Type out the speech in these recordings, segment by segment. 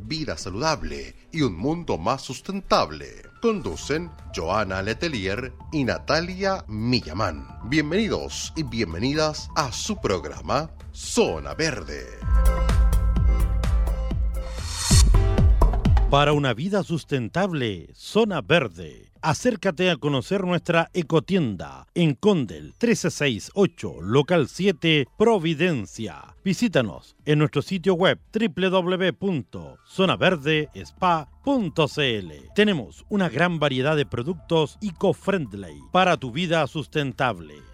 vida saludable y un mundo más sustentable. Conducen Joana Letelier y Natalia Millamán. Bienvenidos y bienvenidas a su programa Zona Verde. Para una vida sustentable, Zona Verde. Acércate a conocer nuestra ecotienda en Condel 1368, local 7, Providencia. Visítanos en nuestro sitio web www.zonaverdespa.cl. Tenemos una gran variedad de productos eco-friendly para tu vida sustentable.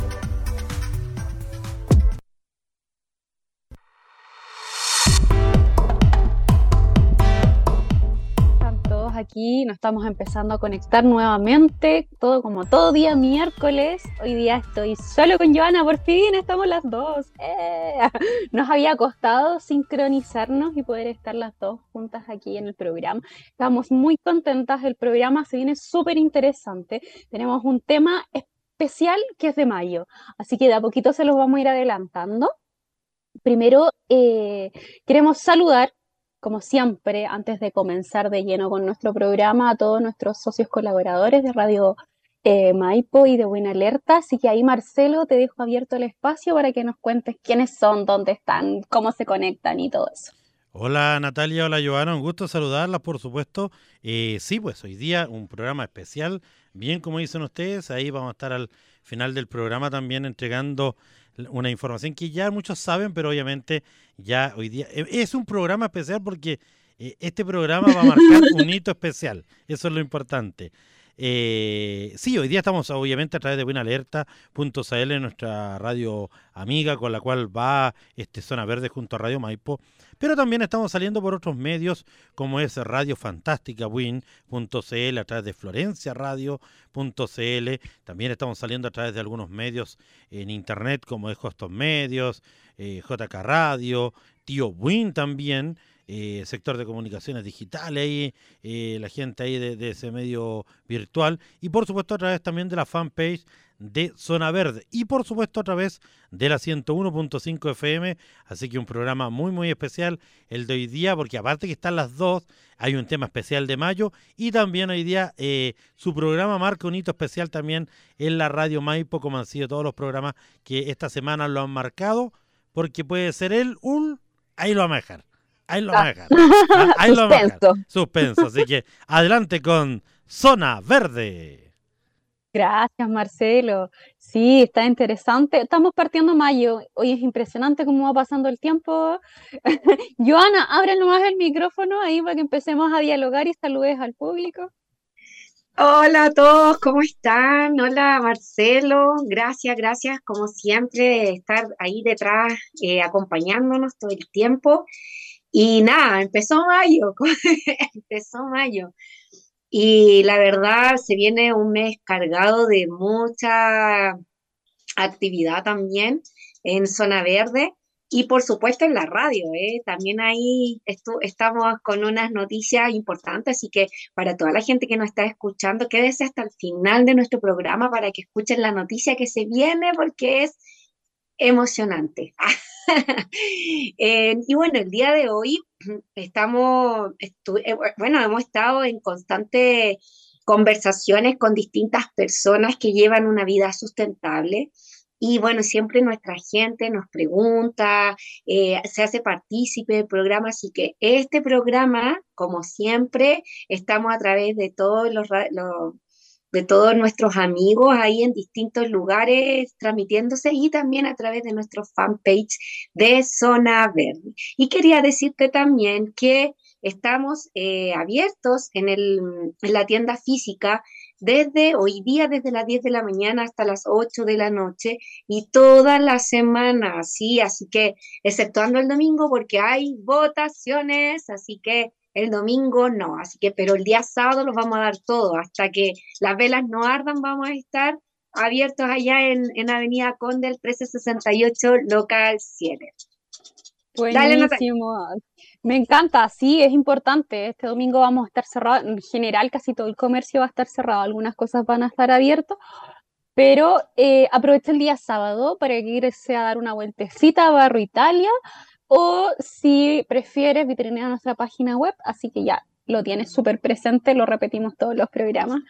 Aquí, nos estamos empezando a conectar nuevamente, todo como todo día miércoles. Hoy día estoy solo con Joana, por fin estamos las dos. ¡Eh! Nos había costado sincronizarnos y poder estar las dos juntas aquí en el programa. Estamos muy contentas, el programa se viene súper interesante. Tenemos un tema especial que es de mayo, así que de a poquito se los vamos a ir adelantando. Primero, eh, queremos saludar como siempre, antes de comenzar de lleno con nuestro programa, a todos nuestros socios colaboradores de Radio eh, Maipo y de Buena Alerta. Así que ahí, Marcelo, te dejo abierto el espacio para que nos cuentes quiénes son, dónde están, cómo se conectan y todo eso. Hola Natalia, hola Joana, un gusto saludarlas, por supuesto. Eh, sí, pues hoy día un programa especial, bien como dicen ustedes, ahí vamos a estar al final del programa también entregando una información que ya muchos saben, pero obviamente ya hoy día eh, es un programa especial porque eh, este programa va a marcar un hito especial. Eso es lo importante. Eh, sí, hoy día estamos obviamente a través de buenalerta.cl, nuestra radio amiga con la cual va este Zona Verde junto a Radio Maipo, pero también estamos saliendo por otros medios como es Radio Fantástica Win.cl, a través de Florencia Radio.cl, también estamos saliendo a través de algunos medios en internet como es Hostos Medios, eh, JK Radio, Tío Win también. Eh, sector de comunicaciones digitales, eh, la gente ahí de, ese medio virtual. Y por supuesto a través también de la fanpage de Zona Verde. Y por supuesto a través de la 101.5 FM, así que un programa muy muy especial el de hoy día porque aparte que están las dos, hay un tema especial de mayo. Y también hoy día eh, su programa marca un hito especial también en la radio Maipo como han sido todos los programas que esta semana lo han marcado porque puede ser él un... ahí lo vamos a dejar ahí lo ah. Ahí lo Suspenso. Suspenso. Así que adelante con Zona Verde. Gracias, Marcelo. Sí, está interesante. Estamos partiendo mayo. Hoy es impresionante cómo va pasando el tiempo. Joana, abre nomás el micrófono ahí para que empecemos a dialogar y saludes al público. Hola a todos, ¿cómo están? Hola Marcelo, gracias, gracias como siempre de estar ahí detrás eh, acompañándonos todo el tiempo. Y nada, empezó mayo, empezó mayo. Y la verdad se viene un mes cargado de mucha actividad también en Zona Verde y por supuesto en la radio. ¿eh? También ahí estamos con unas noticias importantes, así que para toda la gente que nos está escuchando, quédese hasta el final de nuestro programa para que escuchen la noticia que se viene porque es emocionante. Eh, y bueno, el día de hoy estamos, eh, bueno, hemos estado en constante conversaciones con distintas personas que llevan una vida sustentable. Y bueno, siempre nuestra gente nos pregunta, eh, se hace partícipe del programa, así que este programa, como siempre, estamos a través de todos los, los de todos nuestros amigos ahí en distintos lugares transmitiéndose y también a través de nuestro fanpage de Zona Verde. Y quería decirte también que estamos eh, abiertos en, el, en la tienda física desde hoy día, desde las 10 de la mañana hasta las 8 de la noche y toda la semana, ¿sí? Así que, exceptuando el domingo, porque hay votaciones, así que el domingo no, así que, pero el día sábado los vamos a dar todo, hasta que las velas no ardan, vamos a estar abiertos allá en, en Avenida Conde, el 1368, local 7. Buenísimo. Me encanta, sí, es importante. Este domingo vamos a estar cerrados, en general casi todo el comercio va a estar cerrado, algunas cosas van a estar abiertas, pero eh, aprovecha el día sábado para irse a dar una vueltecita a Barro Italia o si prefieres vitrinear nuestra página web, así que ya lo tienes súper presente, lo repetimos todos los programas.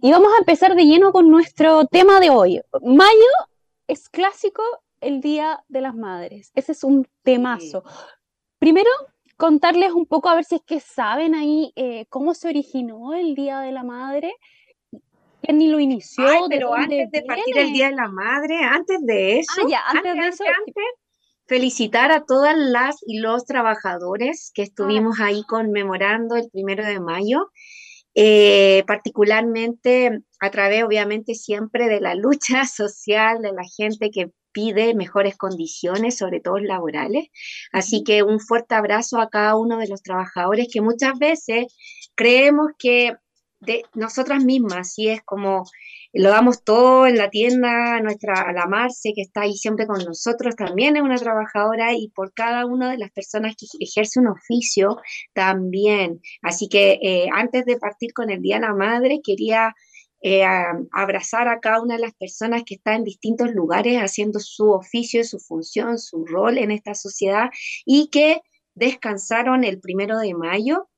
Y vamos a empezar de lleno con nuestro tema de hoy. Mayo es clásico el Día de las Madres. Ese es un temazo. Primero, contarles un poco, a ver si es que saben ahí eh, cómo se originó el Día de la Madre, quién ni lo inició. pero antes de partir el Día de la Madre, antes de eso, ah, ya, antes, de eso, felicitar a todas las y los trabajadores que estuvimos ahí conmemorando el primero de mayo. Eh, particularmente a través, obviamente, siempre de la lucha social de la gente que pide mejores condiciones, sobre todo laborales. Así que un fuerte abrazo a cada uno de los trabajadores que muchas veces creemos que de nosotras mismas, si es como lo damos todo en la tienda, nuestra, la Marce, que está ahí siempre con nosotros, también es una trabajadora y por cada una de las personas que ejerce un oficio, también. Así que eh, antes de partir con el Día de la Madre, quería eh, abrazar a cada una de las personas que están en distintos lugares haciendo su oficio, su función, su rol en esta sociedad y que descansaron el primero de mayo,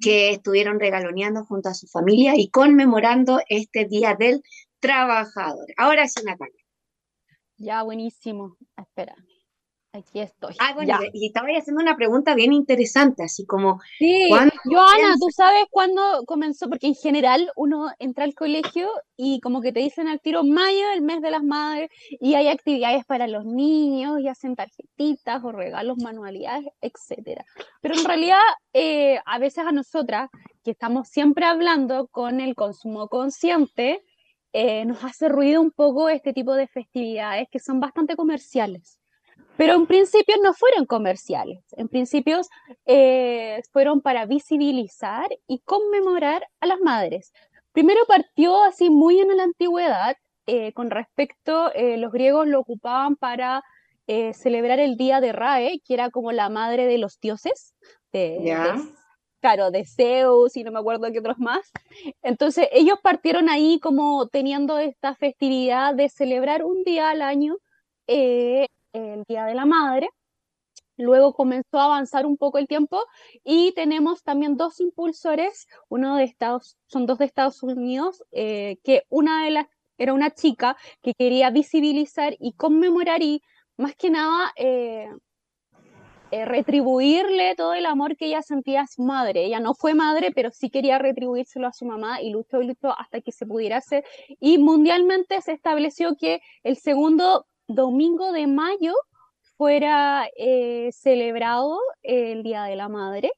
que estuvieron regaloneando junto a su familia y conmemorando este Día del Trabajador. Ahora sí, Natalia. Ya, buenísimo. Espera. Aquí estoy. Ah, bueno, y estaba haciendo una pregunta bien interesante, así como. Sí, Joana, ¿tú sabes cuándo comenzó? Porque en general uno entra al colegio y como que te dicen al tiro mayo, el mes de las madres, y hay actividades para los niños y hacen tarjetitas o regalos, manualidades, etcétera. Pero en realidad, eh, a veces a nosotras, que estamos siempre hablando con el consumo consciente, eh, nos hace ruido un poco este tipo de festividades que son bastante comerciales. Pero en principio no fueron comerciales, en principio eh, fueron para visibilizar y conmemorar a las madres. Primero partió así muy en la antigüedad, eh, con respecto, eh, los griegos lo ocupaban para celebrar el día de Rae, que era como la madre de los dioses, de, claro, de Zeus y no me acuerdo qué otros más. Entonces ellos partieron ahí como teniendo esta festividad de celebrar un día al año el Día de la Madre. Luego comenzó a avanzar un poco el tiempo y tenemos también dos impulsores, uno de Estados, son dos de Estados Unidos, eh, que una de las era una chica que quería visibilizar y conmemorar y más que nada eh, eh, retribuirle todo el amor que ella sentía a su madre. Ella no fue madre, pero sí quería retribuírselo a su mamá y luchó y luchó hasta que se pudiera hacer. Y mundialmente se estableció que el segundo domingo de mayo fuera eh, celebrado el Día de la Madre.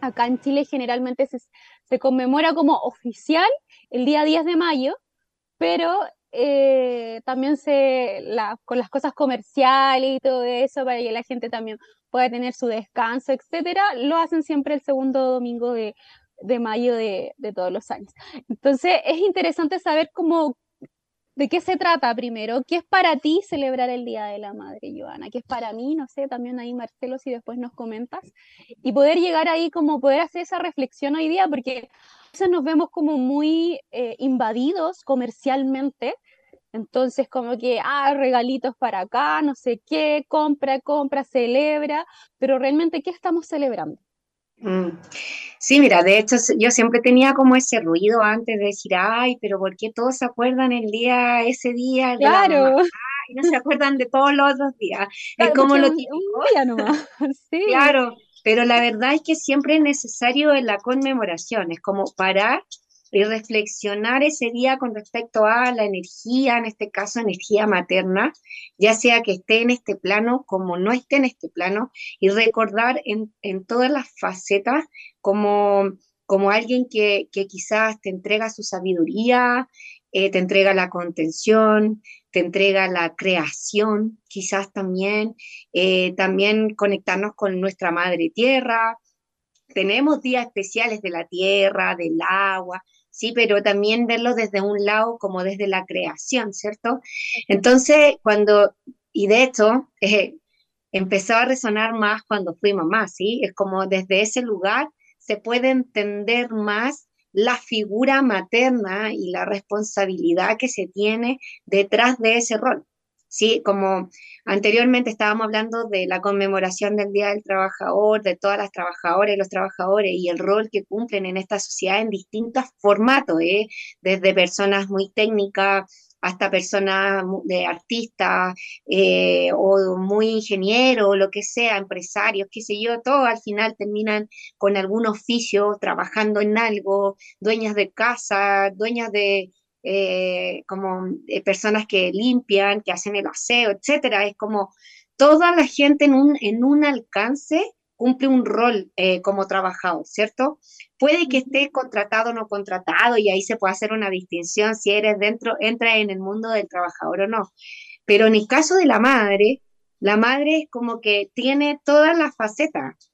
Acá en Chile generalmente se, conmemora como oficial el día 10 de mayo, pero eh, también se, con las cosas comerciales y todo eso, para que la gente también pueda tener su descanso, etcétera, lo hacen siempre el segundo domingo de, mayo de, de, todos los años. Entonces es interesante saber cómo, ¿De qué se trata primero? ¿Qué es para ti celebrar el Día de la Madre, Joana? ¿Qué es para mí? No sé, también ahí Marcelo, si después nos comentas. Y poder llegar ahí como poder hacer esa reflexión hoy día, porque a veces nos vemos como muy eh, invadidos comercialmente. Entonces, como que, ah, regalitos para acá, no sé qué, compra, compra, celebra, pero realmente, ¿qué estamos celebrando? Mm. Sí, mira, de hecho yo siempre tenía como ese ruido antes de decir, ay, pero ¿por qué todos se acuerdan el día, ese día? claro. y no se acuerdan de todos los otros días. es como lo típico. sí. Claro, pero la verdad es que siempre es necesario en la conmemoración, es como parar y reflexionar ese día con respecto a la energía, en este caso energía materna, ya sea que esté en este plano como no esté en este plano, y recordar en, todas las facetas como, como alguien que, quizás te entrega su sabiduría, eh, te entrega la contención, te entrega la creación, quizás también, eh, también conectarnos con nuestra madre tierra. Tenemos días especiales de la tierra, del agua, sí, pero también verlo desde un lado como desde la creación, ¿cierto? Entonces, cuando, y de hecho, eh, empezó a resonar más cuando fui mamá, ¿sí? Es como desde ese lugar se puede entender más la figura materna y la responsabilidad que se tiene detrás de ese rol. Sí, como anteriormente estábamos hablando de la conmemoración del Día del Trabajador, de todas las trabajadoras y los trabajadores y el rol que cumplen en esta sociedad en distintos formatos, ¿eh? desde personas muy técnicas hasta personas de artistas eh, o muy ingenieros, lo que sea, empresarios, qué sé yo, todos al final terminan con algún oficio, trabajando en algo, dueñas de casa, dueñas de eh, como eh, personas que limpian, que hacen el aseo, etcétera. Es como toda la gente en un, en un alcance cumple un rol eh, como trabajador, ¿cierto? Puede que esté contratado o no contratado y ahí se puede hacer una distinción si eres dentro, entra en el mundo del trabajador o no. Pero en el caso de la madre, la madre es como que tiene todas las facetas.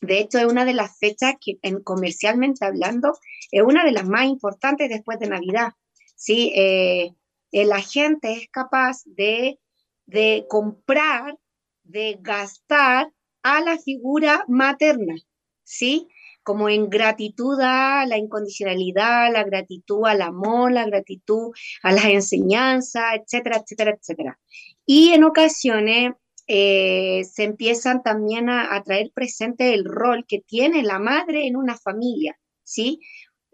De hecho, es una de las fechas que en, comercialmente hablando es una de las más importantes después de Navidad. ¿Sí? Eh, la gente es capaz de, de comprar, de gastar a la figura materna, ¿sí? Como en gratitud a la incondicionalidad, la gratitud al amor, la gratitud a las enseñanzas, etcétera, etcétera, etcétera. Y en ocasiones eh, se empiezan también a, a, traer presente el rol que tiene la madre en una familia, ¿sí?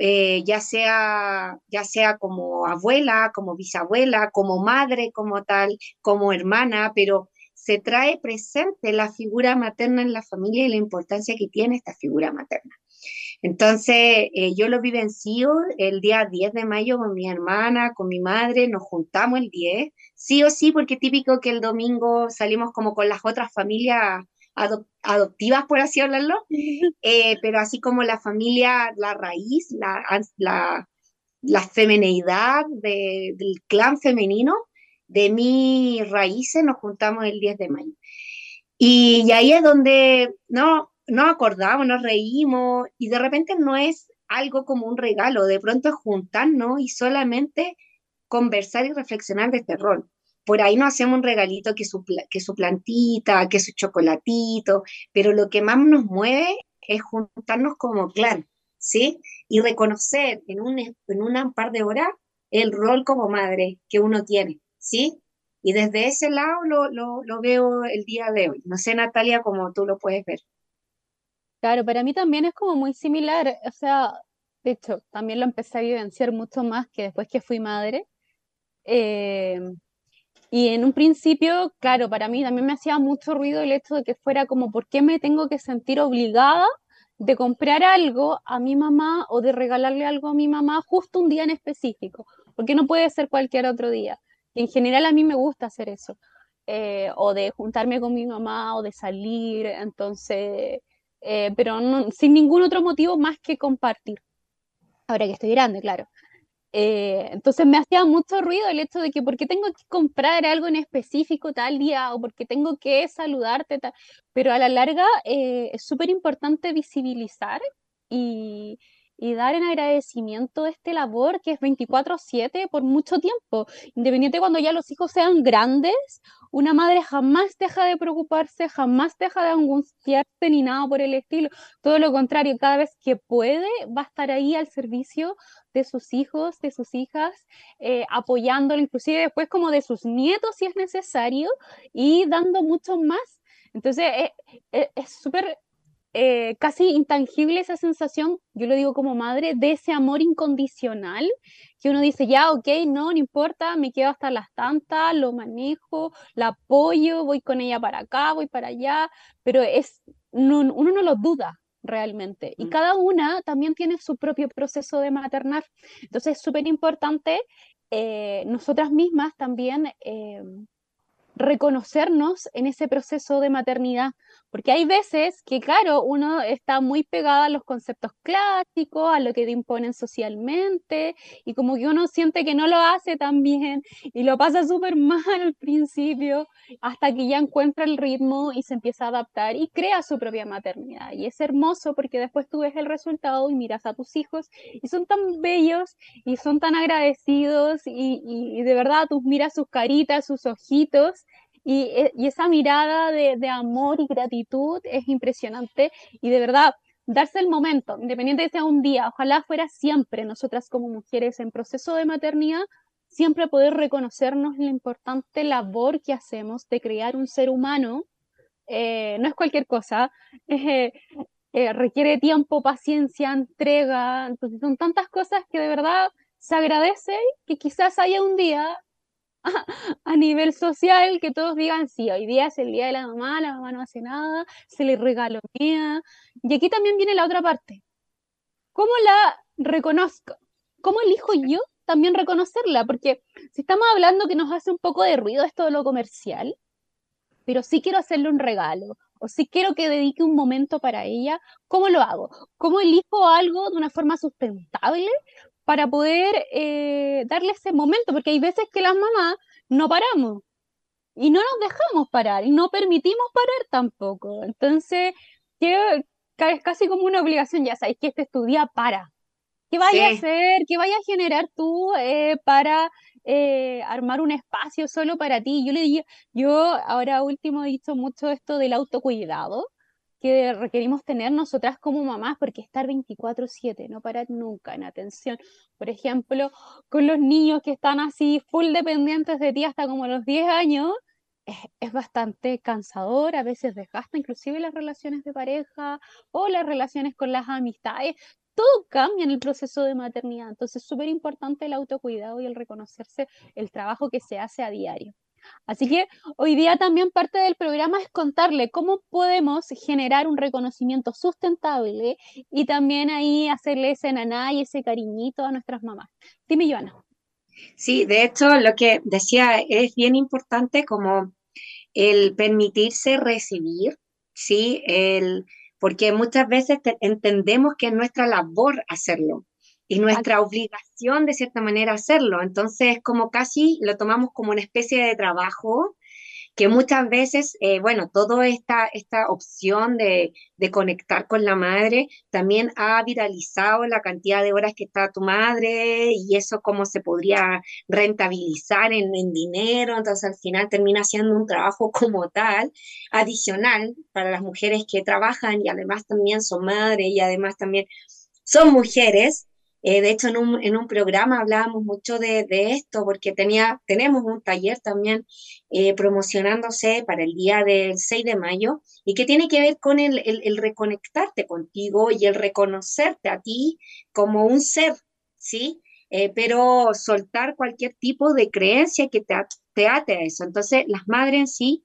Eh, ya, sea, ya sea como abuela, como bisabuela, como madre, como tal, como hermana, pero se trae presente la figura materna en la familia y la importancia que tiene esta figura materna. Entonces, eh, yo lo vivencio el día 10 de mayo con mi hermana, con mi madre, nos juntamos el 10, sí o sí, porque típico que el domingo salimos como con las otras familias adoptivas, por así hablarlo, eh, pero así como la familia, la raíz, la, la, la femeneidad del clan femenino, de mis raíces, nos juntamos el 10 de mayo. Y, ahí es donde no, nos acordamos, nos reímos, y de repente no es algo como un regalo, de pronto es juntarnos y solamente conversar y reflexionar de este rol por ahí no hacemos un regalito que su, que su plantita, que su chocolatito, pero lo que más nos mueve es juntarnos como clan, ¿sí? Y reconocer en un, en un par de horas el rol como madre que uno tiene, ¿sí? Y desde ese lado lo, lo, lo veo el día de hoy. No sé, Natalia, cómo tú lo puedes ver. Claro, para mí también es como muy similar, o sea, de hecho, también lo empecé a vivenciar mucho más que después que fui madre. Eh, y en un principio, claro, para mí también me hacía mucho ruido el hecho de que fuera como, ¿por qué me tengo que sentir obligada de comprar algo a mi mamá o de regalarle algo a mi mamá justo un día en específico? Porque no puede ser cualquier otro día. En general a mí me gusta hacer eso. Eh, o de juntarme con mi mamá o de salir, entonces, eh, pero sin ningún otro motivo más que compartir. Ahora que estoy grande, claro. Eh, entonces me hacía mucho ruido el hecho de que porque tengo que comprar algo en específico tal día o porque tengo que saludarte, tal, pero a la larga eh, es súper importante visibilizar y, y dar en agradecimiento esta labor que es 24/7 por mucho tiempo, independiente cuando ya los hijos sean grandes, una madre jamás deja de preocuparse, jamás deja de angustiarse ni nada por el estilo, todo lo contrario, cada vez que puede va a estar ahí al servicio de sus hijos, de sus hijas, eh, apoyándolo, inclusive después como de sus nietos si es necesario, y dando mucho más. Entonces, eh, eh, es súper eh, casi intangible esa sensación, yo lo digo como madre, de ese amor incondicional, que uno dice, ya, ok, no, no importa, me quedo hasta las tantas, lo manejo, la apoyo, voy con ella para acá, voy para allá, pero es, uno no lo duda, realmente. Y cada una también tiene su propio proceso de maternar. Entonces es súper importante eh, nosotras mismas también eh, reconocernos en ese proceso de maternidad, porque hay veces que, claro, uno está muy pegado a los conceptos clásicos, a lo que te imponen socialmente, y como que uno siente que no lo hace tan bien y lo pasa súper mal al principio, hasta que ya encuentra el ritmo y se empieza a adaptar y crea su propia maternidad. Y es hermoso porque después tú ves el resultado y miras a tus hijos y son tan bellos y son tan agradecidos y, y de verdad tú miras sus caritas, sus ojitos e, y, esa mirada de, amor y gratitud es impresionante y de verdad darse el momento, independiente de sea un día, ojalá fuera siempre nosotras como mujeres en proceso de maternidad, siempre poder reconocernos la importante labor que hacemos de crear un ser humano. Eh, no es cualquier cosa, eh, eh, requiere tiempo, paciencia, entrega, entonces son tantas cosas que de verdad se agradece que quizás haya un día a nivel social que todos digan, sí, hoy día es el día de la mamá, la mamá no hace nada, se le regalonea. Y aquí también viene la otra parte. ¿Cómo la reconozco? ¿Cómo elijo yo también reconocerla? Porque si estamos hablando que nos hace un poco de ruido esto de lo comercial, pero sí quiero hacerle un regalo, o sí quiero que dedique un momento para ella, ¿cómo lo hago? ¿Cómo elijo algo de una forma sustentable? Para poder eh, darle ese momento, porque hay veces que las mamás no paramos y no nos dejamos parar y no permitimos parar tampoco. Entonces, es casi como una obligación, ya sabes que este estudia para. ¿Qué vaya a hacer? ¿Qué vaya a generar tú eh, para eh, armar un espacio solo para ti? Yo le digo, yo ahora último he dicho mucho esto del autocuidado que requerimos tener nosotras como mamás, porque estar 24/7, no parar nunca en atención. Por ejemplo, con los niños que están así full dependientes de ti hasta como los 10 años, es, bastante cansador, a veces desgasta inclusive las relaciones de pareja o las relaciones con las amistades. Todo cambia en el proceso de maternidad, entonces es súper importante el autocuidado y el reconocerse el trabajo que se hace a diario. Así que hoy día también parte del programa es contarle cómo podemos generar un reconocimiento sustentable y también ahí hacerle ese naná y ese cariñito a nuestras mamás. Dime, Joana. Sí, de hecho, lo que decía es bien importante como el permitirse recibir, ¿sí? El, porque muchas veces entendemos que es nuestra labor hacerlo, y nuestra obligación de cierta manera hacerlo. Entonces, como casi lo tomamos como una especie de trabajo que muchas veces, eh, bueno, toda esta, esta opción de, de, conectar con la madre también ha viralizado la cantidad de horas que está tu madre y eso cómo se podría rentabilizar en, en dinero, entonces al final termina siendo un trabajo como tal, adicional para las mujeres que trabajan y además también son madres y además también son mujeres, eh, de hecho, en un, en un, programa hablábamos mucho de, de, esto, porque tenía, tenemos un taller también eh, promocionándose para el día del 6 de mayo y que tiene que ver con el, el, reconectarte contigo y el reconocerte a ti como un ser, ¿sí? Eh, pero soltar cualquier tipo de creencia que te, te ate a eso. Entonces, las madres sí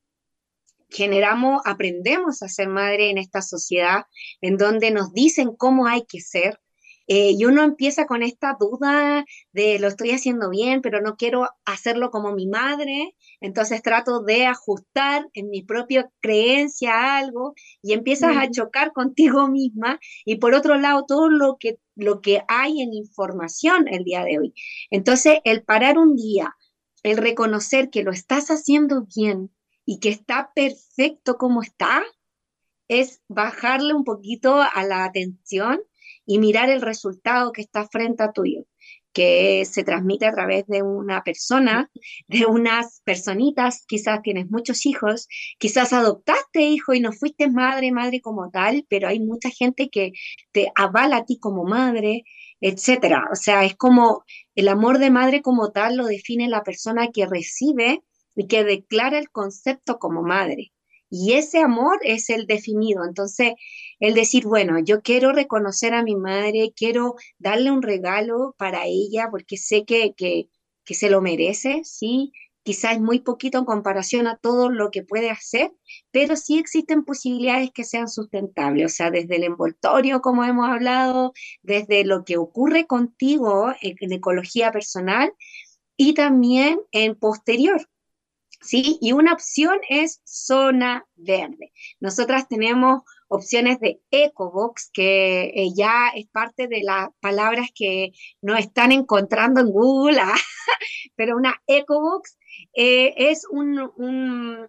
generamos, aprendemos a ser madre en esta sociedad en donde nos dicen cómo hay que ser, eh, y uno empieza con esta duda de lo estoy haciendo bien, pero no quiero hacerlo como mi madre, entonces trato de ajustar en mi propia creencia algo y empiezas a chocar contigo misma y por otro lado todo lo que, lo que hay en información el día de hoy. Entonces el parar un día, el reconocer que lo estás haciendo bien y que está perfecto como está, es bajarle un poquito a la atención y mirar el resultado que está frente a tuyo, que se transmite a través de una persona, de unas personitas, quizás tienes muchos hijos, quizás adoptaste hijo y no fuiste madre, madre como tal, pero hay mucha gente que te avala a ti como madre, etcétera. O sea, es como el amor de madre como tal lo define la persona que recibe y que declara el concepto como madre. Y ese amor es el definido. Entonces, el decir, bueno, yo quiero reconocer a mi madre, quiero darle un regalo para ella porque sé que, que, se lo merece, ¿sí? quizás es muy poquito en comparación a todo lo que puede hacer, pero sí existen posibilidades que sean sustentables, o sea, desde el envoltorio, como hemos hablado, desde lo que ocurre contigo en, ecología personal y también en posterior. ¿Sí? Y una opción es zona verde. Nosotras tenemos opciones de EcoBox, que eh, ya es parte de las palabras que no están encontrando en Google, ah, pero una EcoBox eh, es un,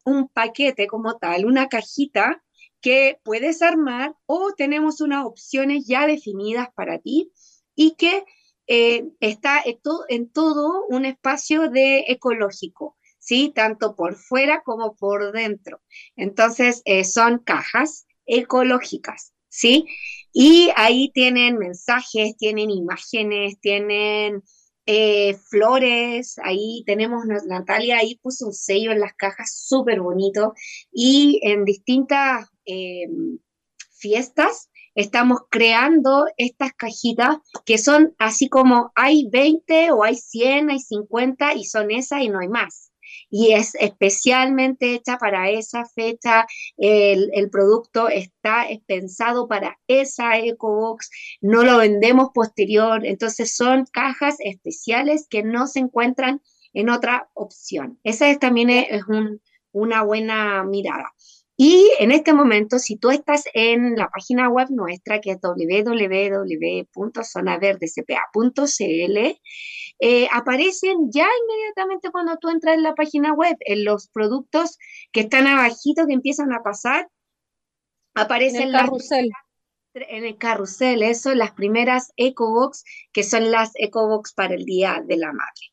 un, paquete como tal, una cajita que puedes armar o tenemos unas opciones ya definidas para ti y que eh, está en todo, en todo un espacio de ecológico. ¿Sí? Tanto por fuera como por dentro. Entonces, son cajas ecológicas, ¿sí? Y ahí tienen mensajes, tienen imágenes, tienen eh, flores, ahí tenemos, Natalia ahí puso un sello en las cajas súper bonito y en distintas em, fiestas estamos creando estas cajitas que son así como hay 20 o hay 100, hay 50 y son esas y no hay más y es especialmente hecha para esa fecha. El, producto está pensado para esa EcoBox, no lo vendemos posterior, entonces son cajas especiales que no se encuentran en otra opción. Esa es, también es una buena mirada. Y en este momento, si tú estás en la página web nuestra, que es www.zonaverdecpa.cl, eh, aparecen ya inmediatamente cuando tú entras en la página web, en los productos que están abajito, que empiezan a pasar, aparecen en el carrusel. en el carrusel, eso, las primeras EcoBox, que son las EcoBox para el Día de la Madre.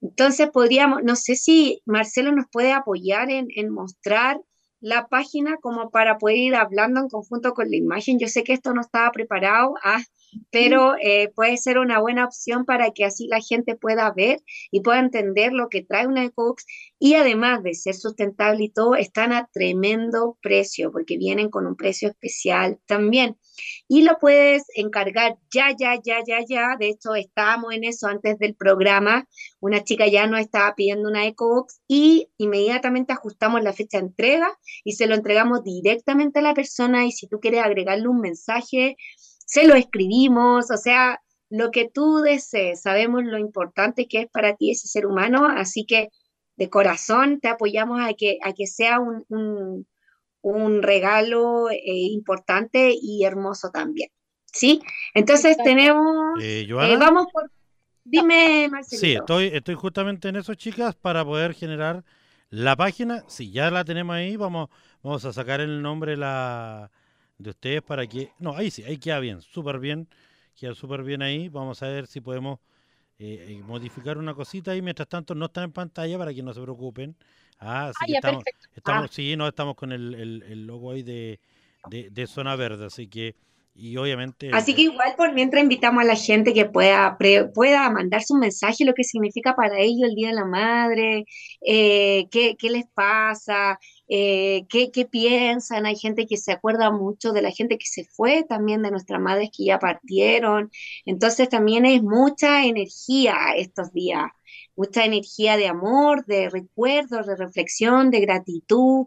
Entonces podríamos, no sé si Marcelo nos puede apoyar en, en mostrar la página como para poder ir hablando en conjunto con la imagen. Yo sé que esto no estaba preparado, ah, pero eh, puede ser una buena opción para que así la gente pueda ver y pueda entender lo que trae una EcoBox y además de ser sustentable y todo, están a tremendo precio porque vienen con un precio especial también. Y lo puedes encargar ya, ya, ya, ya, ya. De hecho, estábamos en eso antes del programa. Una chica ya nos estaba pidiendo una EcoBox y inmediatamente ajustamos la fecha de entrega y se lo entregamos directamente a la persona y si tú quieres agregarle un mensaje, se lo escribimos, o sea, lo que tú desees, sabemos lo importante que es para ti ese ser humano, así que de corazón te apoyamos a que, a que sea un, regalo eh, importante y hermoso también. ¿Sí? Entonces tenemos... Eh, eh, vamos por... Dime, Marcelo. Sí, estoy, estoy justamente en eso, chicas, para poder generar la página. Si ya la tenemos ahí, vamos, vamos a sacar el nombre la, de ustedes para que... No, ahí sí, ahí queda bien, súper bien, queda súper bien ahí. Vamos a ver si podemos eh, eh, modificar una cosita y mientras tanto no está en pantalla para que no se preocupen. Ah, sí, ah, estamos, estamos, ah. sí, no estamos con el, el, logo ahí de, de, zona verde, así que y obviamente así que igual por mientras invitamos a la gente que pueda pueda mandarse un mensaje lo que significa para ellos el día de la madre eh, qué, qué les pasa eh, ¿qué, piensan. Hay gente que se acuerda mucho de la gente que se fue, también de nuestras madres que ya partieron. Entonces también es mucha energía estos días, mucha energía de amor, de recuerdos, de reflexión, de gratitud.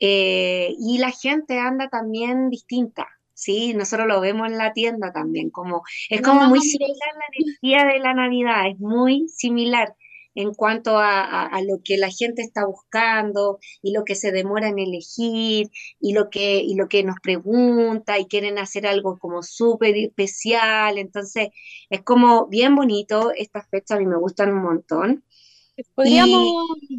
Eh, y la gente anda también distinta. Sí, nosotros lo vemos en la tienda también, como es como muy similar la energía de la Navidad, es muy similar en cuanto a, lo que la gente está buscando y lo que se demora en elegir y lo que, y lo que nos pregunta y quieren hacer algo como súper especial. Entonces, es como bien bonito. Estas fechas a mí me gustan un montón. Podríamos,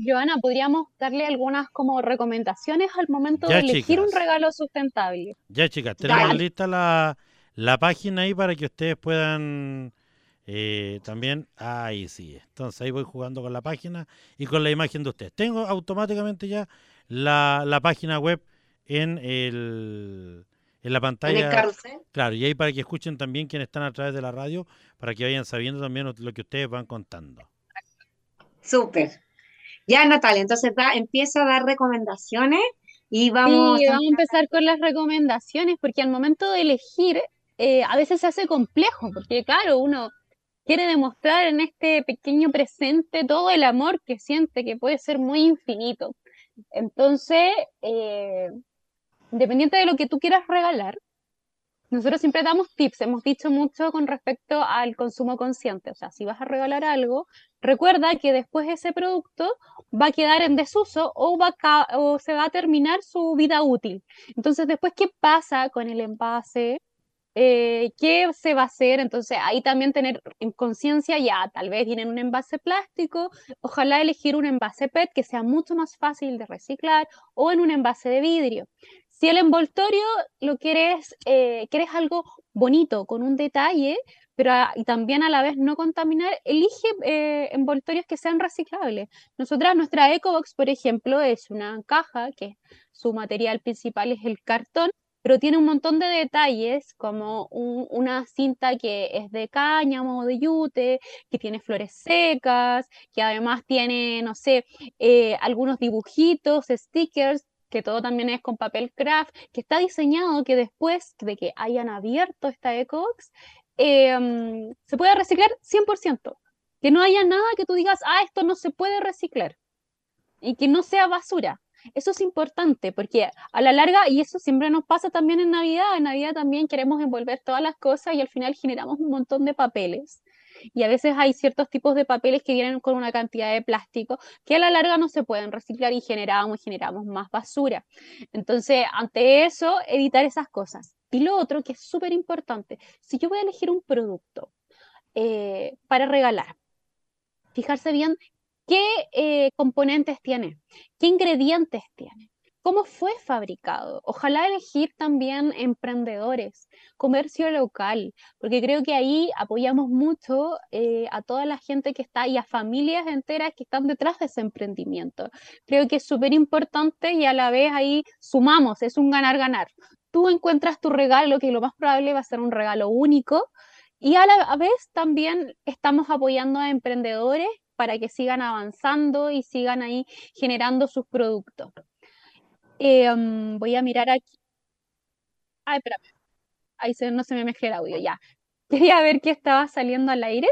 Joana, podríamos darle algunas como recomendaciones al momento de elegir un regalo sustentable. Ya, chicas, tenemos lista la, la página ahí para que ustedes puedan eh, también, ahí sí. Entonces ahí voy jugando con la página y con la imagen de ustedes. Tengo automáticamente ya la, página web en el en la pantalla. Claro, y ahí para que escuchen también quienes están a través de la radio, para que vayan sabiendo también lo que ustedes van contando. Súper. Ya, Natalia, entonces empieza a dar recomendaciones y vamos, sí, vamos a empezar con las recomendaciones, porque al momento de elegir, eh, a veces se hace complejo, porque claro, uno quiere demostrar en este pequeño presente todo el amor que siente, que puede ser muy infinito. Entonces, eh, independiente de lo que tú quieras regalar, nosotros siempre damos tips, hemos dicho mucho con respecto al consumo consciente, o sea, si vas a regalar algo, recuerda que después ese producto va a quedar en desuso o, va o se va a terminar su vida útil. Entonces, después, ¿qué pasa con el envase? Eh, ¿Qué se va a hacer? Entonces, ahí también tener en conciencia, ya, tal vez tienen un envase plástico, ojalá elegir un envase PET que sea mucho más fácil de reciclar o en un envase de vidrio. Si el envoltorio lo quieres, eh, quieres algo bonito, con un detalle, pero y también a la vez no contaminar, elige eh, envoltorios que sean reciclables. Nosotras, nuestra EcoBox, por ejemplo, es una caja que su material principal es el cartón, pero tiene un montón de detalles, como una cinta que es de cáñamo o de yute, que tiene flores secas, que además tiene, no sé, eh, algunos dibujitos, stickers que todo también es con papel craft, que está diseñado que después de que hayan abierto esta EcoBox, em, se pueda reciclar 100%. Que no haya nada que tú digas, ah, esto no se puede reciclar. Y que no sea basura. Eso es importante porque a la larga, y eso siempre nos pasa también en Navidad, en Navidad también queremos envolver todas las cosas y al final generamos un montón de papeles y a veces hay ciertos tipos de papeles que vienen con una cantidad de plástico que a la larga no se pueden reciclar y generamos y generamos más basura. Entonces, ante eso, evitar esas cosas. Y lo otro que es súper importante, si yo voy a elegir un producto eh, para regalar, fijarse bien qué eh, componentes tiene, qué ingredientes tiene cómo fue fabricado. Ojalá elegir también emprendedores, comercio local, porque creo que ahí apoyamos mucho eh, a toda la gente que está y a familias enteras que están detrás de ese emprendimiento. Creo que es súper importante y a la vez ahí sumamos, es un ganar-ganar. Tú encuentras tu regalo, que lo más probable va a ser un regalo único, y a la vez también estamos apoyando a emprendedores para que sigan avanzando y sigan ahí generando sus productos. Um, voy a mirar aquí. Ay, espérame. Ahí se, no se me mezcla el audio, ya. Quería ver qué estaba saliendo al aire.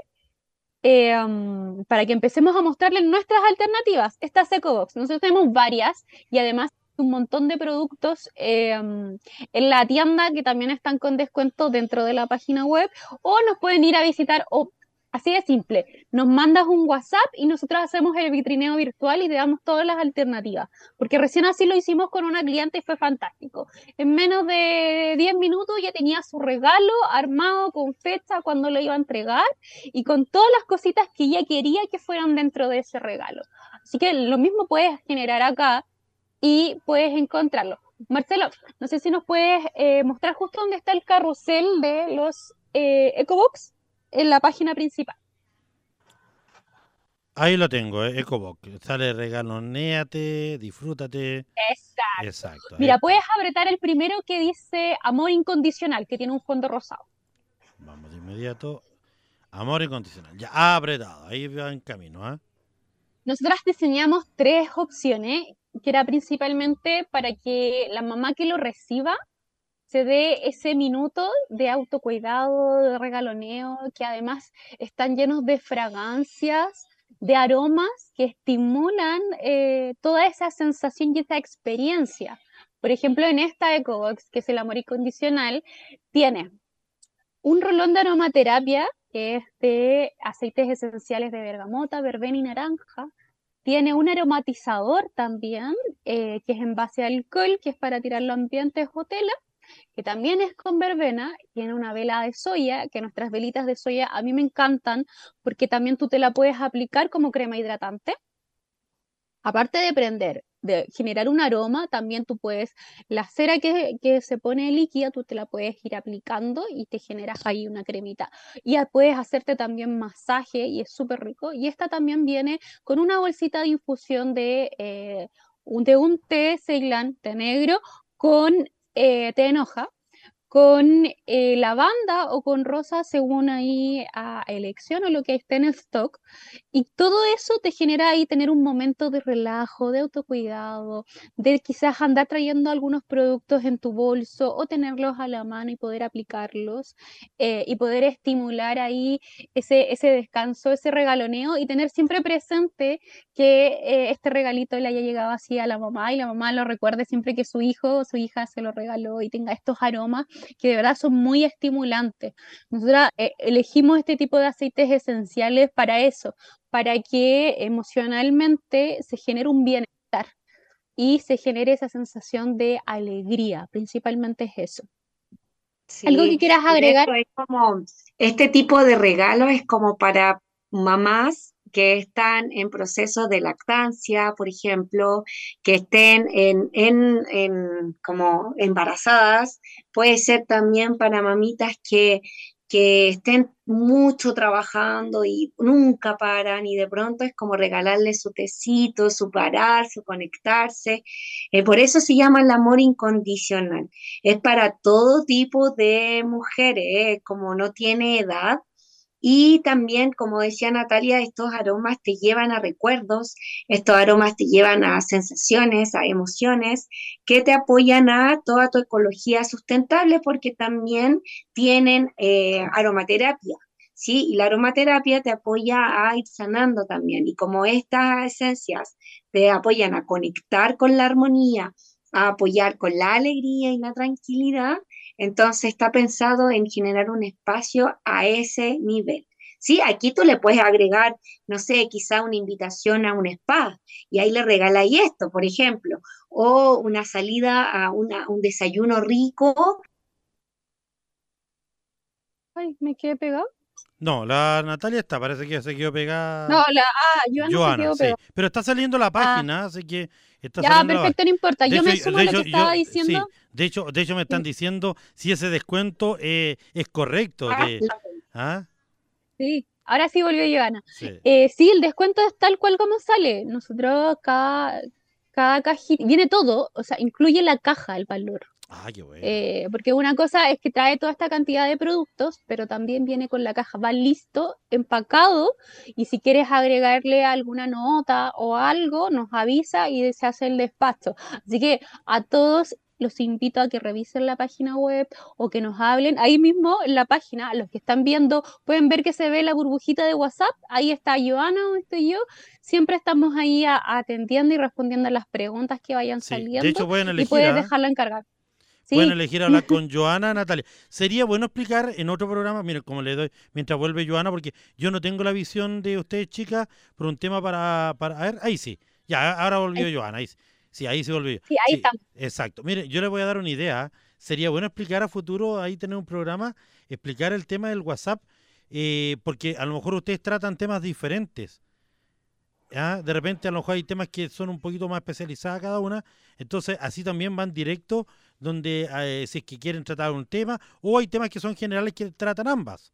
Um, para que empecemos a mostrarles nuestras alternativas. Esta es EcoBox. Nosotros tenemos varias y además un montón de productos um, en la tienda que también están con descuento dentro de la página web o nos pueden ir a visitar o Así de simple. Nos mandas un WhatsApp y nosotros hacemos el vitrineo virtual y te damos todas las alternativas. Porque recién así lo hicimos con una cliente y fue fantástico. En menos de 10 minutos ya tenía su regalo armado con fecha cuando lo iba a entregar y con todas las cositas que ella quería que fueran dentro de ese regalo. Así que lo mismo puedes generar acá y puedes encontrarlo. Marcelo, no sé si nos puedes eh, mostrar justo dónde está el carrusel de los eh, EcoBox en la página principal. Ahí lo tengo, eh, EcoBox. Sale regaloneate, disfrútate. Exacto. Exacto. Mira, puedes apretar el primero que dice Amor Incondicional, que tiene un fondo rosado. Vamos de inmediato. Amor Incondicional. Ya ha apretado, ahí va en camino. ¿eh? Nosotras diseñamos tres opciones, que era principalmente para que la mamá que lo reciba se dé ese minuto de autocuidado, de regaloneo, que además están llenos de fragancias, de aromas que estimulan eh, toda esa sensación y esa experiencia. Por ejemplo, en esta EcoBox, que es el amor incondicional, tiene un rolón de aromaterapia, que es de aceites esenciales de bergamota, verbena y naranja. Tiene un aromatizador también, eh, que es en base a alcohol, que es para tirarlo a ambientes o tela que también es con verbena, tiene una vela de soya, que nuestras velitas de soya a mí me encantan porque también tú te la puedes aplicar como crema hidratante. Aparte de prender, de generar un aroma, también tú puedes, la cera que, que, se pone líquida, tú te la puedes ir aplicando y te generas ahí una cremita. Y puedes hacerte también masaje y es súper rico. Y esta también viene con una bolsita de infusión de, eh, de un té Ceilán, té negro, con eh, te enoja con eh, lavanda o con rosa según ahí a elección o lo que esté en el stock. Y todo eso te genera ahí tener un momento de relajo, de autocuidado, de quizás andar trayendo algunos productos en tu bolso o tenerlos a la mano y poder aplicarlos eh, y poder estimular ahí ese, ese descanso, ese regaloneo y tener siempre presente que eh, este regalito le haya llegado así a la mamá y la mamá lo recuerde siempre que su hijo o su hija se lo regaló y tenga estos aromas que de verdad son muy estimulantes. Nosotros eh, elegimos este tipo de aceites esenciales para eso, para que emocionalmente se genere un bienestar y se genere esa sensación de alegría, principalmente es eso. ¿Algo que quieras agregar? Es como, este tipo de regalo es como para mamás que están en proceso de lactancia, por ejemplo, que estén en, en, como embarazadas, puede ser también para mamitas que, que estén mucho trabajando y nunca paran y de pronto es como regalarles su tecito, su parar, su conectarse. Eh, por eso se llama el amor incondicional. Es para todo tipo de mujeres, eh, como no tiene edad, y también, como decía Natalia, estos aromas te llevan a recuerdos, estos aromas te llevan a sensaciones, a emociones que te apoyan a toda tu ecología sustentable porque también tienen eh, aromaterapia. ¿Sí? Y la aromaterapia te apoya a ir sanando también. Y como estas esencias te apoyan a conectar con la armonía, a apoyar con la alegría y la tranquilidad, entonces está pensado en generar un espacio a ese nivel. Sí, aquí tú le puedes agregar, no sé, quizá una invitación a un spa y ahí le regaláis esto, por ejemplo, o una salida a un desayuno rico. Ay, me quedé pegado. No, la Natalia está, parece que se quedó pegada. No, la ah, Joana, se quedó Pero está saliendo la ah. página, así que está Ya, perfecto, no importa. Yo me sumo a lo que estaba diciendo. de hecho, de hecho me están diciendo si ese descuento eh, es correcto. Ah, ¿ah? Sí, ahora sí volvió Joana. Sí. Eh, sí, el descuento es tal cual como sale. Nosotros cada, cada cajita, viene todo, o sea, incluye la caja el valor. Ah, qué bueno. Eh, porque una cosa es que trae toda esta cantidad de productos, pero también viene con la caja, va listo, empacado, y si quieres agregarle alguna nota o algo, nos avisa y se hace el despacho. Así que a todos los invito a que revisen la página web o que nos hablen. Ahí mismo en la página, los que están viendo pueden ver que se ve la burbujita de WhatsApp. Ahí está Joana, donde estoy yo. Siempre estamos ahí atendiendo y respondiendo a las preguntas que vayan saliendo. De hecho, pueden elegir, y puedes dejarla encargar. Pueden elegir hablar con Joana, Natalia. Sería bueno explicar en otro programa, miren, como le doy, mientras vuelve Joana, porque yo no tengo la visión de ustedes, chicas, por un tema para, para. A ver, ahí sí. Ya, ahora volvió Joana, ahí sí. Sí, ahí se volvió. Sí, ahí está. Exacto. Mire, yo le voy a dar una idea. Sería bueno explicar a futuro, ahí tener un programa, explicar el tema del WhatsApp, eh, porque a lo mejor ustedes tratan temas diferentes. De repente a lo mejor hay temas que son un poquito más especializadas cada una, entonces así también van directo donde eh, si es que quieren tratar un tema, o hay temas que son generales que tratan ambas.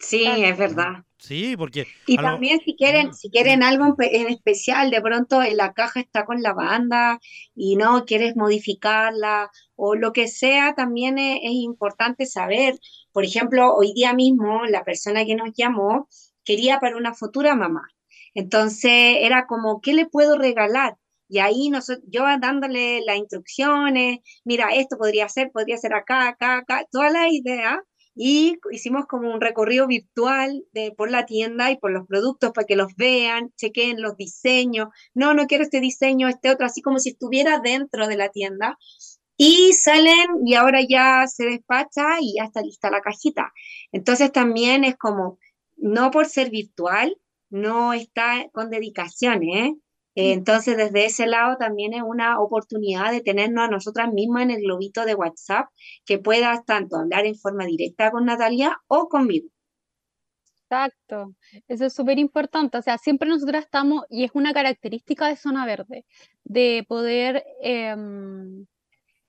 Sí, es verdad. Sí, porque... Y también si quieren, si quieren algo en, especial, de pronto en la caja está con la banda y no quieres modificarla o lo que sea, también es, es importante saber. Por ejemplo, hoy día mismo la persona que nos llamó quería para una futura mamá. Entonces era como, ¿qué le puedo regalar? Y ahí nosotros, yo dándole las instrucciones, mira, esto podría ser, podría ser acá, acá, acá, toda la idea. Y hicimos como un recorrido virtual de, por la tienda y por los productos para que los vean, chequen los diseños. No, no quiero este diseño, este otro, así como si estuviera dentro de la tienda. Y salen y ahora ya se despacha y ya está lista la cajita. Entonces también es como, no por ser virtual, no está con dedicación, ¿eh? Entonces, desde ese lado también es una oportunidad de tenernos a nosotras mismas en el globito de WhatsApp, que puedas tanto hablar en forma directa con Natalia o conmigo. Exacto, eso es súper importante. O sea, siempre nosotras estamos, y es una característica de Zona Verde, de poder em,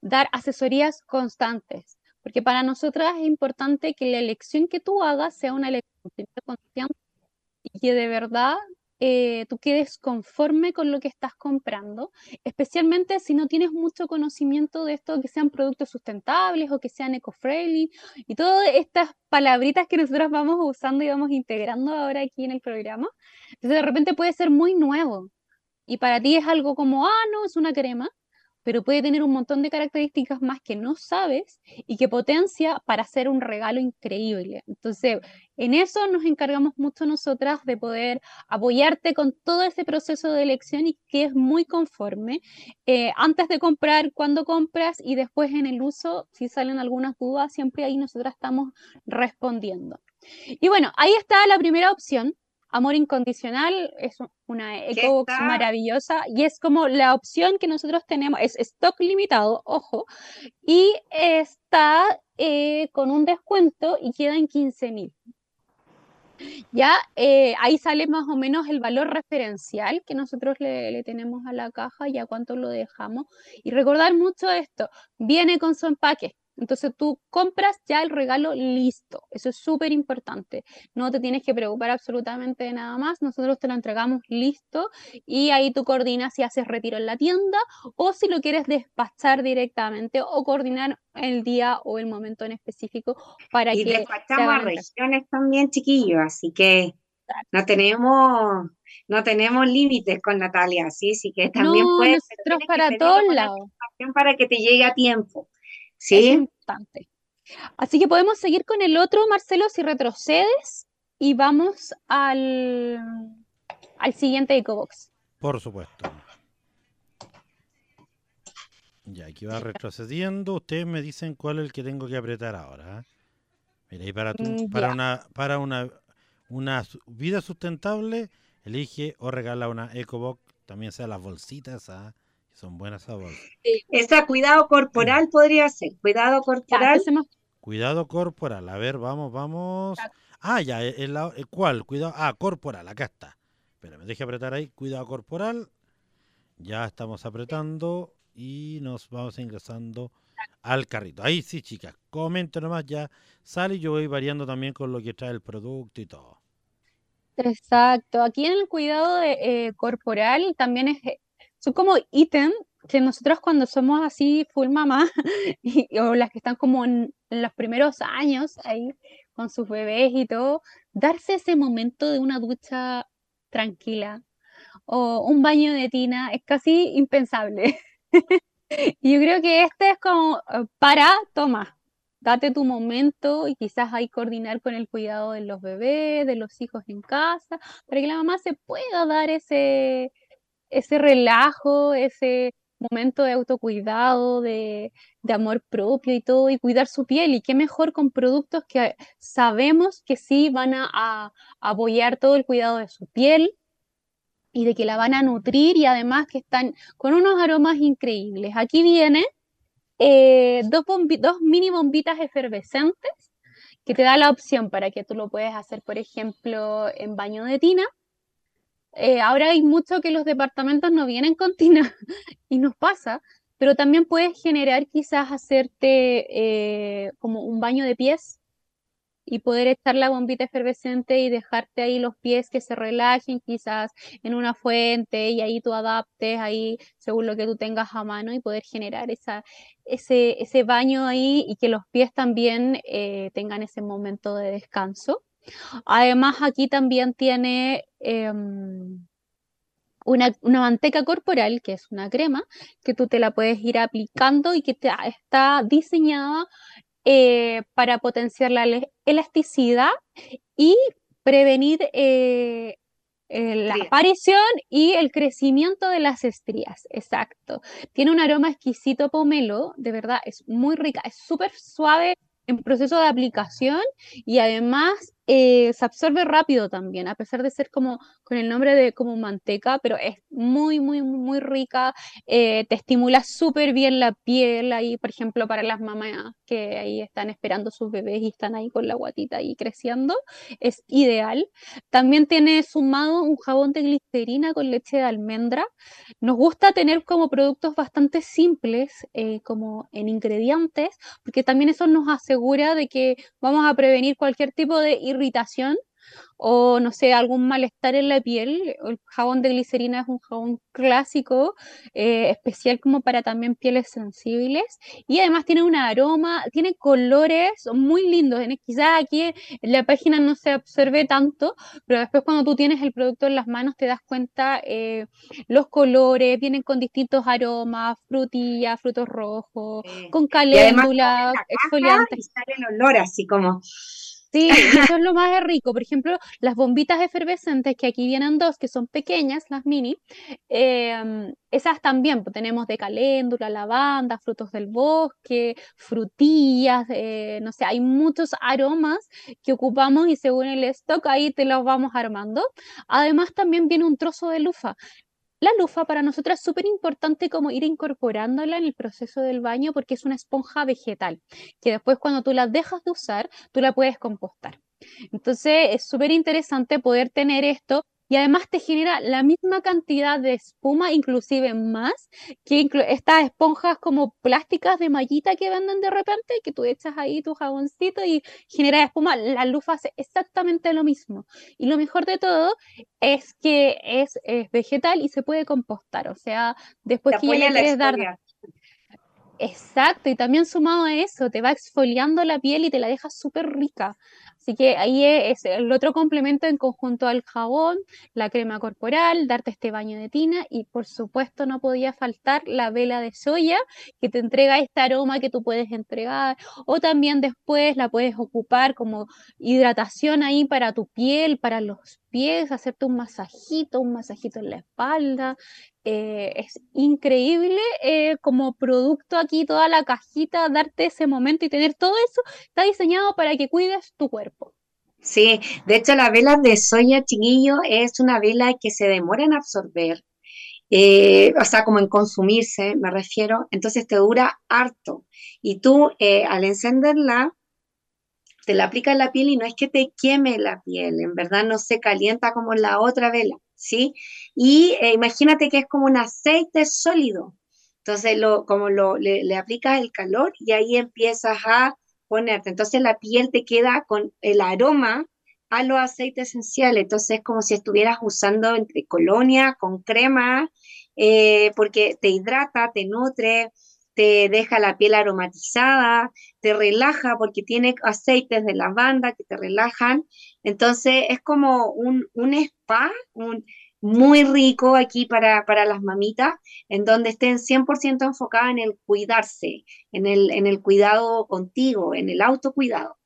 dar asesorías constantes. Porque para nosotras es importante que la elección que tú hagas sea una elección consciente y que de verdad eh, tú quedes conforme con lo que estás comprando, especialmente si no tienes mucho conocimiento de esto, que sean productos sustentables o que sean eco-friendly y todas estas palabritas que nosotros vamos usando y vamos integrando ahora aquí en el programa. Entonces de repente puede ser muy nuevo y para ti es algo como, ah, no, es una crema, pero puede tener un montón de características más que no sabes y que potencia para hacer un regalo increíble. Entonces, en eso nos encargamos mucho nosotras de poder apoyarte con todo ese proceso de elección y que es muy conforme. Eh, antes de comprar, cuando compras y después en el uso, si salen algunas dudas, siempre ahí nosotras estamos respondiendo. Y bueno, ahí está la primera opción, Amor Incondicional es una EcoBox maravillosa y es como la opción que nosotros tenemos, es stock limitado, ojo, y está eh, con un descuento y queda en 15 mil. Ya eh, ahí sale más o menos el valor referencial que nosotros le, le, tenemos a la caja y a cuánto lo dejamos. Y recordar mucho esto, viene con su empaque. Entonces tú compras ya el regalo listo. Eso es súper importante. No te tienes que preocupar absolutamente de nada más. Nosotros te lo entregamos listo y ahí tú coordinas si haces retiro en la tienda o si lo quieres despachar directamente o coordinar el día o el momento en específico para y que... Y despachamos a regiones también, chiquillos. Así que no tenemos no tenemos límites con Natalia, ¿sí? así que también no, puedes nosotros para todos lados para que te llegue a tiempo. Sí. Es importante. Así que podemos seguir con el otro, Marcelo, si retrocedes y vamos al, al siguiente EcoBox. Por supuesto. Ya, aquí va retrocediendo. Ustedes me dicen cuál es el que tengo que apretar ahora. ¿eh? Mira, y para, tu, Mm, para una para una, una vida sustentable, elige o regala una EcoBox. También sea las bolsitas, ¿ah? Son buenas bolsas. Esa cuidado corporal podría ser, cuidado corporal. Cuidado corporal. A ver, vamos, vamos. Ah, ya, el, el lado- el ¿cuál? Cuidado. Ah, corporal, acá está. Espera, me deje apretar ahí. Cuidado corporal. Ya estamos apretando y nos vamos ingresando al carrito. Ahí sí, chicas. Comenten nomás, ya sale y yo voy variando también con lo que trae el producto y todo. Exacto. Aquí en el cuidado de, eh, corporal también es, eh, son como ítem que nosotros cuando somos así full mamá o las que están como en, los primeros años ahí con sus bebés y todo, darse ese momento de una ducha tranquila o un baño de tina es casi impensable. Yo creo que este es como eh, para, toma, date tu momento y quizás ahí coordinar con el cuidado de los bebés, de los hijos en casa, para que la mamá se pueda dar ese, ese relajo, ese momento de autocuidado, de, de amor propio y todo, y cuidar su piel. Y qué mejor con productos que sabemos que sí van a, apoyar todo el cuidado de su piel y de que la van a nutrir y además que están con unos aromas increíbles. Aquí viene eh, dos, dos mini bombitas efervescentes que te da la opción para que tú lo puedes hacer, por ejemplo, en baño de tina. Eh, ahora hay mucho que los departamentos no vienen con tina y nos pasa, pero también puedes generar quizás hacerte eh, como un baño de pies y poder echar la bombita efervescente y dejarte ahí los pies que se relajen quizás en una fuente y ahí tú adaptes ahí según lo que tú tengas a mano y poder generar esa, ese, ese baño ahí y que los pies también eh, tengan ese momento de descanso. Además aquí también tiene em, una, una manteca corporal, que es una crema, que tú te la puedes ir aplicando y que te- está diseñada eh, para potenciar la elasticidad y prevenir eh, eh, la aparición y el crecimiento de las estrías. Exacto. Tiene un aroma exquisito pomelo, de verdad, es muy rica, es súper suave en proceso de aplicación y además eh, se absorbe rápido también, a pesar de ser como con el nombre de como manteca, pero es muy, muy, muy rica eh, te estimula súper bien la piel ahí, por ejemplo, para las mamás que ahí están esperando sus bebés y están ahí con la guatita ahí creciendo, es ideal. También tiene sumado un jabón de glicerina con leche de almendra. Nos gusta tener como productos bastante simples, eh, como en ingredientes, porque también eso nos asegura de que vamos a prevenir cualquier tipo de irritación o no sé, algún malestar en la piel. El jabón de glicerina es un jabón clásico, eh, especial como para también pieles sensibles y además tiene un aroma, tiene colores muy lindos. Quizás aquí en la página no se observe tanto, pero después cuando tú tienes el producto en las manos te das cuenta eh, los colores, vienen con distintos aromas, frutillas, frutos rojos, con caléndula, exfoliantes. Y sale el olor así como... Sí, eso es lo más rico. Por ejemplo, las bombitas efervescentes, que aquí vienen dos, que son pequeñas, las mini, em, esas también pues, tenemos de caléndula, lavanda, frutos del bosque, frutillas, eh, no sé, hay muchos aromas que ocupamos y según el stock ahí te los vamos armando. Además, también viene un trozo de lufa. La lufa para nosotros es súper importante como ir incorporándola en el proceso del baño porque es una esponja vegetal, que después cuando tú la dejas de usar, tú la puedes compostar. Entonces es súper interesante poder tener esto y además te genera la misma cantidad de espuma, inclusive más, que estas esponjas como plásticas de mallita que venden de repente, que tú echas ahí tu jaboncito y genera espuma. La lufa hace exactamente lo mismo. Y lo mejor de todo es que es, vegetal y se puede compostar. O sea, después que ya le quieres dar... Exacto, y también sumado a eso, te va exfoliando la piel y te la deja súper rica. Así que ahí es el otro complemento en conjunto al jabón, la crema corporal, darte este baño de tina y por supuesto no podía faltar la vela de soya que te entrega este aroma que tú puedes entregar. O también después la puedes ocupar como hidratación ahí para tu piel, para los pies, hacerte un masajito, un masajito en la espalda. Eh, es increíble eh, como producto aquí toda la cajita, darte ese momento y tener todo eso, está diseñado para que cuides tu cuerpo. Sí, de hecho la vela de soya, chiquillo, es una vela que se demora en absorber, eh, o sea, como en consumirse, me refiero, entonces te dura harto. Y tú al encenderla, te la aplicas en la piel y no es que te queme la piel, en verdad no se calienta como la otra vela, ¿sí? Y eh, imagínate que es como un aceite sólido. Entonces, lo, como lo, le, le aplicas el calor y ahí empiezas a ponerte. Entonces, la piel te queda con el aroma a los aceites esenciales. Entonces, es como si estuvieras usando entre colonia con crema, eh, porque te hidrata, te nutre, te deja la piel aromatizada, te relaja porque tiene aceites de lavanda que te relajan. Entonces es como un, un spa, un, muy rico aquí para, para, las mamitas, en donde estén 100% enfocadas en el cuidarse, en el, en el cuidado contigo, en el autocuidado.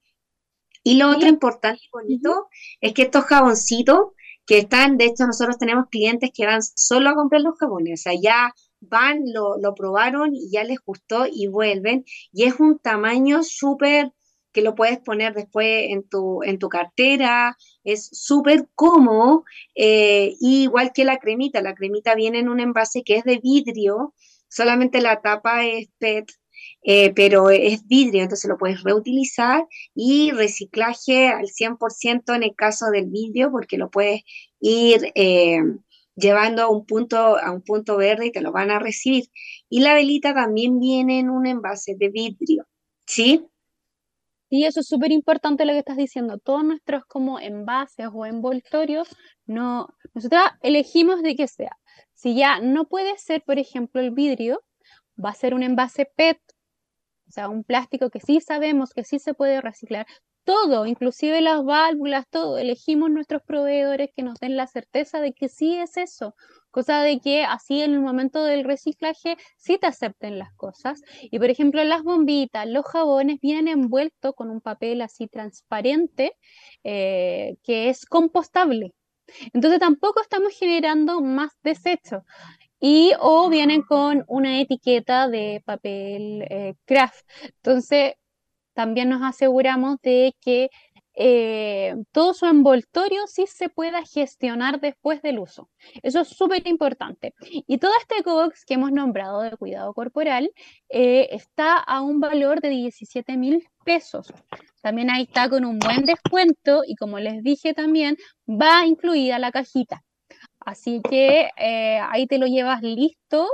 Y lo otro importante y bonito es que estos jaboncitos que están, de hecho nosotros tenemos clientes que van solo a comprar los jabones, o sea, ya van, lo, lo probaron y ya les gustó y vuelven. Y es un tamaño súper que lo puedes poner después en tu, en tu cartera, es súper cómodo, eh, igual que la cremita, la cremita viene en un envase que es de vidrio, solamente la tapa es PET, eh, pero es vidrio, entonces lo puedes reutilizar. Y reciclaje al 100% en el caso del vidrio, porque lo puedes ir eh, llevando a un punto, a un punto verde y te lo van a recibir. Y la velita también viene en un envase de vidrio, ¿sí? Y eso es súper importante lo que estás diciendo. Todos nuestros como envases o envoltorios, no, nosotros elegimos de que sea. Si ya no puede ser, por ejemplo, el vidrio, va a ser un envase PET, o sea, un plástico que sí sabemos que sí se puede reciclar, todo, inclusive las válvulas, todo, elegimos nuestros proveedores que nos den la certeza de que sí es eso, cosa de que así en el momento del reciclaje sí te acepten las cosas. Y por ejemplo, las bombitas, los jabones vienen envueltos con un papel así transparente eh, que es compostable. Entonces tampoco estamos generando más desechos. Y o vienen con una etiqueta de papel eh, craft. Entonces, también nos aseguramos de que eh, todo su envoltorio sí se pueda gestionar después del uso. Eso es súper importante. Y todo este box que hemos nombrado de cuidado corporal eh, está a un valor de 17 mil pesos. También ahí está con un buen descuento y como les dije también, va incluida la cajita. Así que eh, ahí te lo llevas listo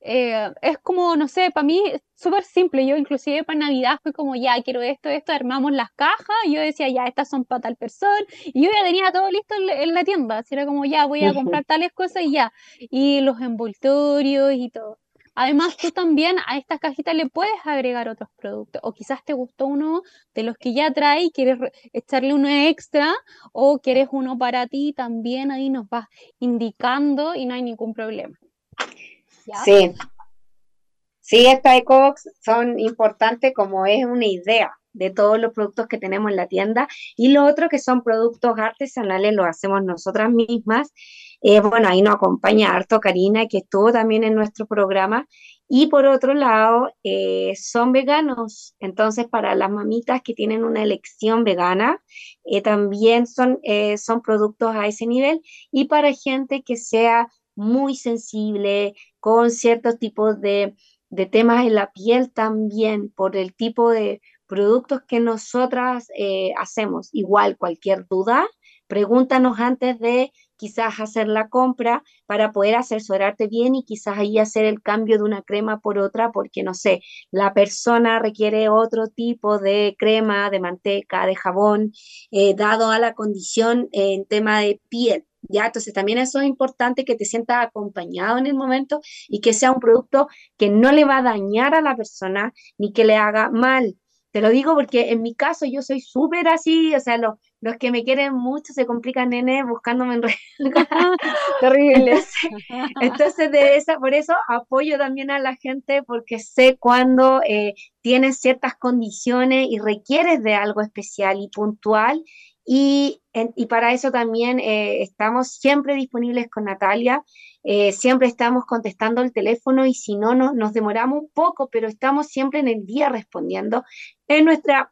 eh, es como, no sé, para mí es súper simple. Yo inclusive para Navidad fue como, ya, quiero esto, esto, armamos las cajas. Y yo decía, ya, estas son para tal persona. Y yo ya tenía todo listo en, la tienda. Así era como, ya, voy a comprar tales cosas y ya. Y los envoltorios y todo. Además, tú también a estas cajitas le puedes agregar otros productos. O quizás te gustó uno de los que ya trae y quieres echarle uno extra. O quieres uno para ti, también ahí nos vas indicando y no hay ningún problema. Sí. Sí, estas ECOBOX son importantes como es una idea de todos los productos que tenemos en la tienda. Y lo otro que son productos artesanales, lo hacemos nosotras mismas. Eh, bueno, ahí nos acompaña harto Karina, que estuvo también en nuestro programa. Y por otro lado, eh, son veganos. Entonces, para las mamitas que tienen una elección vegana, eh, también son, son productos a ese nivel. Y para gente que sea muy sensible, con ciertos tipos de, temas en la piel también, por el tipo de productos que nosotras eh, hacemos. Igual, cualquier duda, pregúntanos antes de quizás hacer la compra para poder asesorarte bien y quizás ahí hacer el cambio de una crema por otra, porque no sé, la persona requiere otro tipo de crema, de manteca, de jabón, eh, dado a la condición en tema de piel. ¿Ya? Entonces también eso es importante que te sientas acompañado en el momento y que sea un producto que no le va a dañar a la persona ni que le haga mal. Te lo digo porque en mi caso yo soy súper así, o sea, los, los que me quieren mucho se complican, nene, buscándome en Terrible. Entonces, de esa, por eso apoyo también a la gente porque sé cuando eh, tienes ciertas condiciones y requieres de algo especial y puntual y, para eso también eh, estamos siempre disponibles con Natalia, eh, siempre estamos contestando el teléfono y si no, nos demoramos un poco, pero estamos siempre en el día respondiendo en nuestras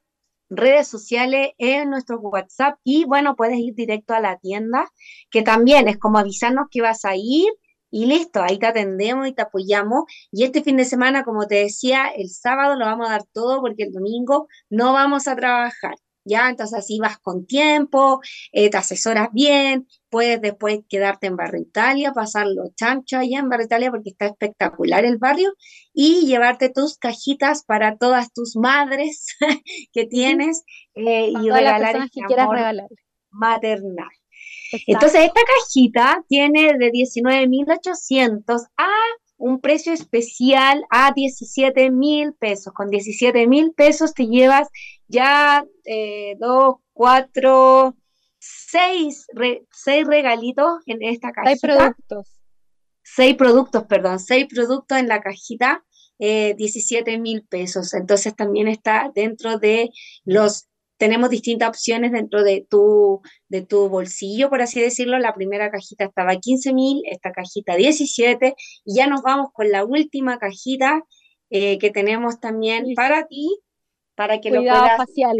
redes sociales, en nuestro WhatsApp y bueno, puedes ir directo a la tienda, que también es como avisarnos que vas a ir y listo, ahí te atendemos y te apoyamos. Y este fin de semana, como te decía, el sábado lo vamos a dar todo porque el domingo no vamos a trabajar. ¿Ya? Entonces así vas con tiempo, eh, te asesoras bien, puedes después quedarte en Barrio Italia, pasarlo chancho allá en Barrio Italia porque está espectacular el barrio y llevarte tus cajitas para todas tus madres que tienes eh, y regalar este que amor regalar. maternal. Entonces esta cajita tiene de 19.800 a un precio especial a 17 mil pesos. Con 17 mil pesos te llevas ya eh, dos, cuatro, seis, seis regalitos en esta cajita. Seis productos. Seis productos, perdón, seis productos en la cajita, eh, 17 mil pesos. Entonces también está dentro de los tenemos distintas opciones dentro de tu, de tu bolsillo, por así decirlo. La primera cajita estaba a 15 mil, esta cajita 17, y ya nos vamos con la última cajita eh, que tenemos también para ti, para que lo puedas facial.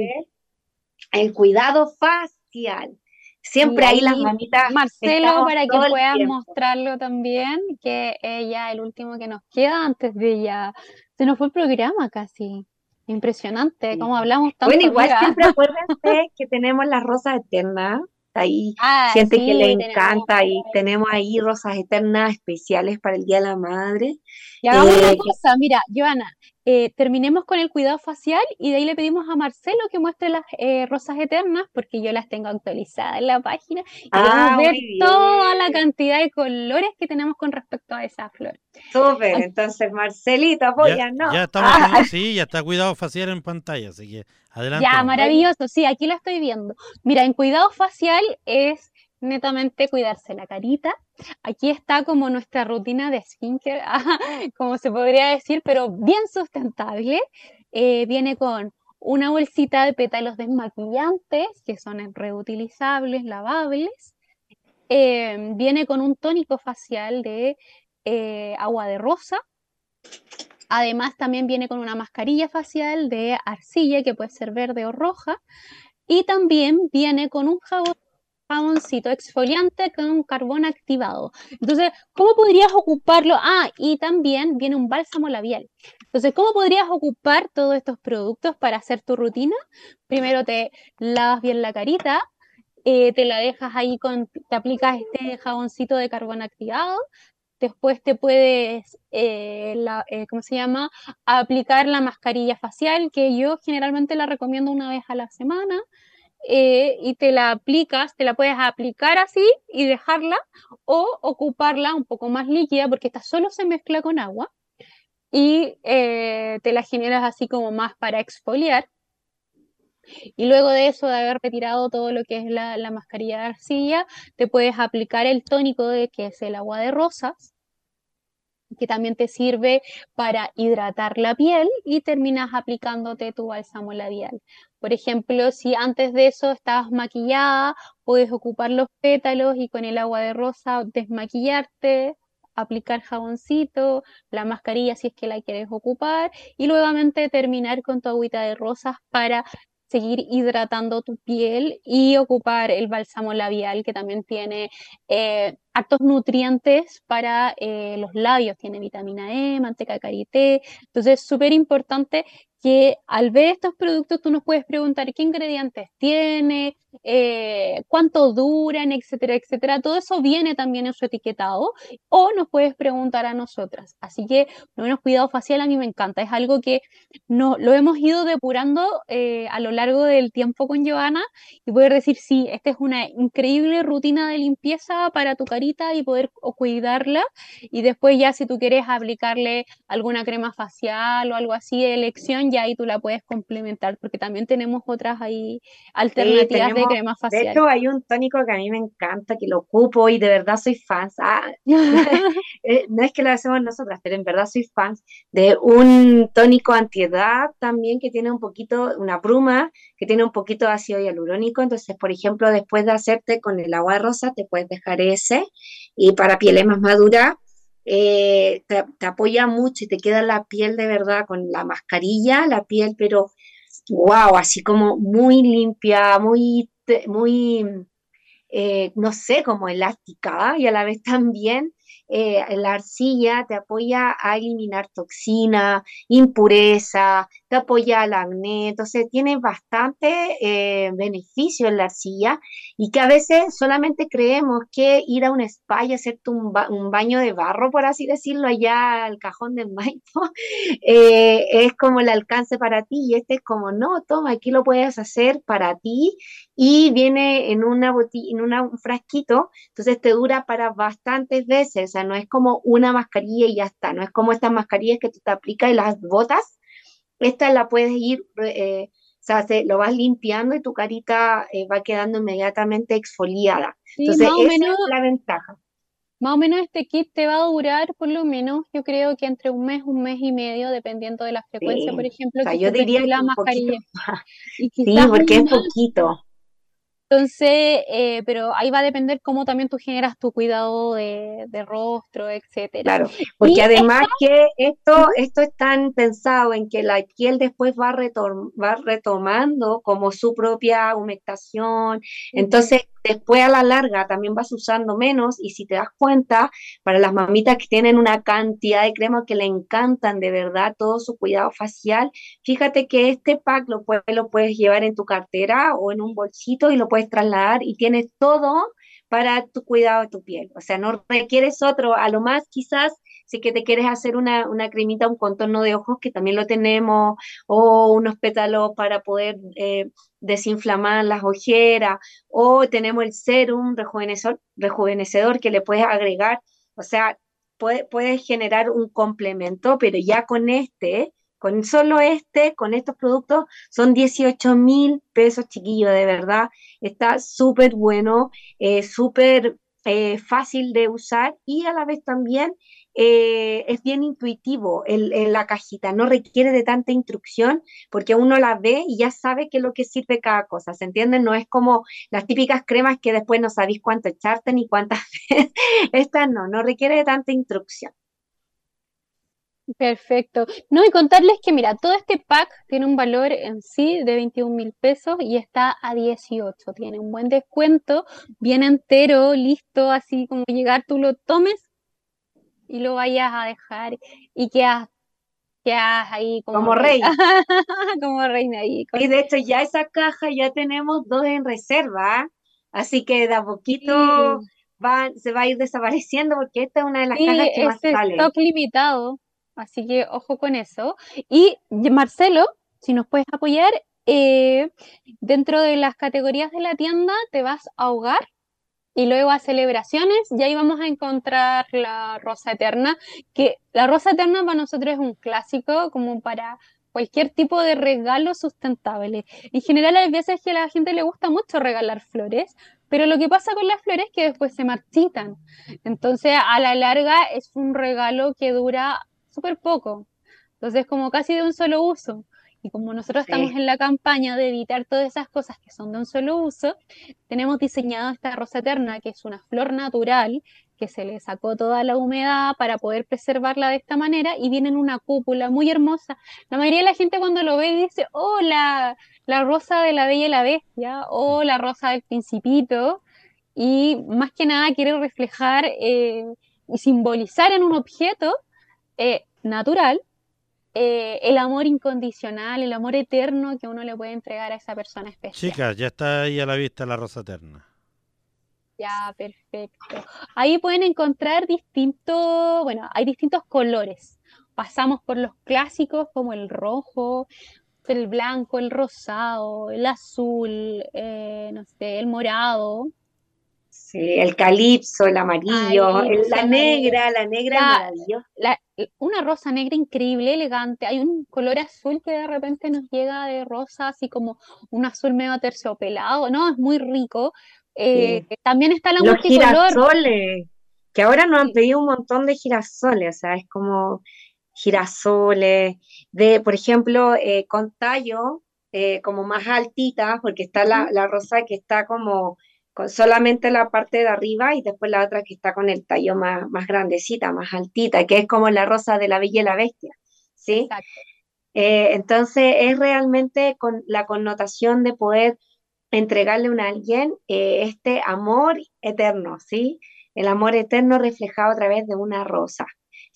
El cuidado facial. Siempre hay las mamitas. Marcelo, para que puedas mostrarlo también, que ella, el último que nos queda antes de ella, se nos fue el programa casi. Impresionante, como hablamos tanto. Bueno, igual siempre acuérdense que tenemos las rosas eternas, ahí ah, gente que le encanta y tenemos ahí rosas eternas especiales para el Día de la Madre. Y hagamos una eh, cosa, mira, Joana, eh, terminemos con el cuidado facial y de ahí le pedimos a Marcelo que muestre las eh, rosas eternas porque yo las tengo actualizadas en la página y ah, ver toda la cantidad de colores que tenemos con respecto a esa flor. Súper, entonces Marcelito, apóyanos. Ya, ya estamos, ah. sí, ya está cuidado facial en pantalla, así que adelante. Ya, maravilloso, sí, aquí la estoy viendo. Mira, en cuidado facial es netamente cuidarse la carita. Aquí está como nuestra rutina de skincare, como se podría decir, pero bien sustentable. Eh, viene con una bolsita de pétalos desmaquillantes, que son reutilizables, lavables. Eh, viene con un tónico facial de eh, agua de rosa. Además, también viene con una mascarilla facial de arcilla, que puede ser verde o roja. Y también viene con un jabón jaboncito exfoliante con carbón activado. Entonces, ¿cómo podrías ocuparlo? Ah, y también viene un bálsamo labial. Entonces, ¿cómo podrías ocupar todos estos productos para hacer tu rutina? Primero te lavas bien la carita, eh, te la dejas ahí con, te aplicas este jaboncito de carbón activado, Después te puedes, eh, eh, ¿cómo se llama? Aplicar la mascarilla facial, que yo generalmente la recomiendo una vez a la semana. Eh, y te la aplicas, te la puedes aplicar así y dejarla o ocuparla un poco más líquida porque esta solo se mezcla con agua y te la generas así como más para exfoliar. Y luego de eso, de haber retirado todo lo que es la, mascarilla de arcilla, te puedes aplicar el tónico de que es el agua de rosas, que también te sirve para hidratar la piel y terminas aplicándote tu bálsamo labial. Por ejemplo, si antes de eso estabas maquillada, puedes ocupar los pétalos y con el agua de rosa desmaquillarte, aplicar jaboncito, la mascarilla si es que la quieres ocupar y nuevamente terminar con tu agüita de rosas para seguir hidratando tu piel y ocupar el bálsamo labial que también tiene eh, actos nutrientes para eh, los labios, tiene vitamina E, manteca de karité, entonces es súper importante que al ver estos productos tú nos puedes preguntar qué ingredientes tiene, eh, cuánto duran, etcétera, etcétera. Todo eso viene también en su etiquetado o nos puedes preguntar a nosotras. Así que no menos cuidado facial a mí me encanta. Es algo que no, lo hemos ido depurando eh, a lo largo del tiempo con Joana y poder decir, sí, esta es una increíble rutina de limpieza para tu carita y poder cuidarla. Y después ya si tú quieres aplicarle alguna crema facial o algo así de elección, ya ahí tú la puedes complementar porque también tenemos otras ahí alternativas de de hecho, hay un tónico que a mí me encanta, que lo ocupo y de verdad soy fan. Ah, eh, no es que lo hacemos nosotras, pero en verdad soy fan de un tónico antiedad también que tiene un poquito, una bruma, que tiene un poquito de ácido hialurónico. Entonces, por ejemplo, después de hacerte con el agua rosa, te puedes dejar ese. Y para pieles más maduras, eh, te, apoya mucho y te queda la piel de verdad con la mascarilla, la piel, pero wow, así como muy limpia, muy muy, eh, no sé, como elástica y a la vez también eh, la arcilla te apoya a eliminar toxina, impureza, apoya al acné, entonces tiene bastante eh, beneficio en la arcilla y que a veces solamente creemos que ir a un spa y hacerte un, baño de barro, por así decirlo, allá al cajón de Maipo, eh, es como el alcance para ti y este es como, no, toma, aquí lo puedes hacer para ti y viene en, una en un frasquito, entonces te dura para bastantes veces, o sea, no es como una mascarilla y ya está, no es como estas mascarillas que tú te aplicas y las botas, esta la puedes ir, eh, o sea, lo vas limpiando y tu carita eh, va quedando inmediatamente exfoliada. Entonces, esa es la ventaja. Más o menos este kit te va a durar por lo menos, yo creo que entre un mes, un mes y medio, dependiendo de la frecuencia, por ejemplo. O yo diría la mascarilla. sí, porque es poquito. Entonces, eh, pero ahí va a depender cómo también tú generas tu cuidado de, rostro, etcétera. Claro, porque además que esto, esto es tan pensado en que la piel después va, va retomando como su propia humectación. Entonces, después a la larga también vas usando menos y si te das cuenta, para las mamitas que tienen una cantidad de crema que le encantan de verdad todo su cuidado facial, fíjate que este pack lo, puedes, lo puedes llevar en tu cartera o en un bolsito y lo puedes trasladar y tienes todo para tu cuidado de tu piel. O sea, no requieres otro, a lo más quizás si que te quieres hacer una, una, cremita, un contorno de ojos, que también lo tenemos, o unos pétalos para poder eh, desinflamar las ojeras, o tenemos el serum rejuvenecedor, rejuvenecedor que le puedes agregar, o sea, puedes generar un complemento, pero ya con este, con solo este, con estos productos, son 18 mil pesos, chiquillos, de verdad. Está súper bueno, eh, súper eh, fácil de usar y a la vez también eh, es bien intuitivo en la cajita, no requiere de tanta instrucción porque uno la ve y ya sabe qué es lo que sirve cada cosa, ¿se entiende? No es como las típicas cremas que después no sabéis cuánto echarte ni cuántas veces. Esta no, no requiere de tanta instrucción. Perfecto. No, y contarles que, mira, todo este pack tiene un valor en sí de 21 mil pesos y está a 18. Tiene un buen descuento, bien entero, listo, así como llegar, tú lo tomes y lo vayas a dejar y quedas, quedas ahí como, reina. como reina ahí. Y de hecho ya esa caja ya tenemos dos en reserva, así que de a poquito va, se va a ir desapareciendo porque esta es una de las cajas que más sale. stock limitado, así que ojo con eso. Y Marcelo, si nos puedes apoyar, eh, dentro de las categorías de la tienda te vas a hogar y luego a celebraciones y ahí vamos a encontrar la rosa eterna, que la rosa eterna para nosotros es un clásico como para cualquier tipo de regalo sustentable. En general hay veces que a la gente le gusta mucho regalar flores, pero lo que pasa con las flores es que después se marchitan. Entonces, a la larga es un regalo que dura súper poco. Entonces, como casi de un solo uso. Y como nosotros estamos en la campaña de evitar todas esas cosas que son de un solo uso, tenemos diseñado esta rosa eterna, que es una flor natural, que se le sacó toda la humedad para poder preservarla de esta manera y viene en una cúpula muy hermosa. La mayoría de la gente cuando lo ve dice, oh, la, rosa de la Bella y la Bestia, o la rosa del Principito, y más que nada quiere reflejar eh, y simbolizar en un objeto eh, natural eh, el amor incondicional, el amor eterno que uno le puede entregar a esa persona especial. Chicas, ya está ahí a la vista la rosa eterna. Ya, perfecto. Ahí pueden encontrar distintos, bueno, hay distintos colores. Pasamos por los clásicos como el rojo, el blanco, el rosado, el azul, eh, no sé, el morado. Sí, el calipso, el amarillo, la negra, la negra la, una rosa negra increíble, elegante. Hay un color azul que de repente nos llega de rosa, así como un azul medio terciopelado, ¿no? Es muy rico. Eh, también está la Los girasoles, que ahora nos han pedido un montón de girasoles, o sea, es como girasoles, de, por ejemplo, eh, con tallo, eh, como más altita, porque está la, rosa que está como con solamente la parte de arriba y después la otra que está con el tallo más, más grandecita, más altita, que es como la rosa de la Bella y la Bestia, ¿sí? entonces es realmente con la connotación de poder entregarle a alguien eh, este amor eterno, ¿sí? El amor eterno reflejado a través de una rosa,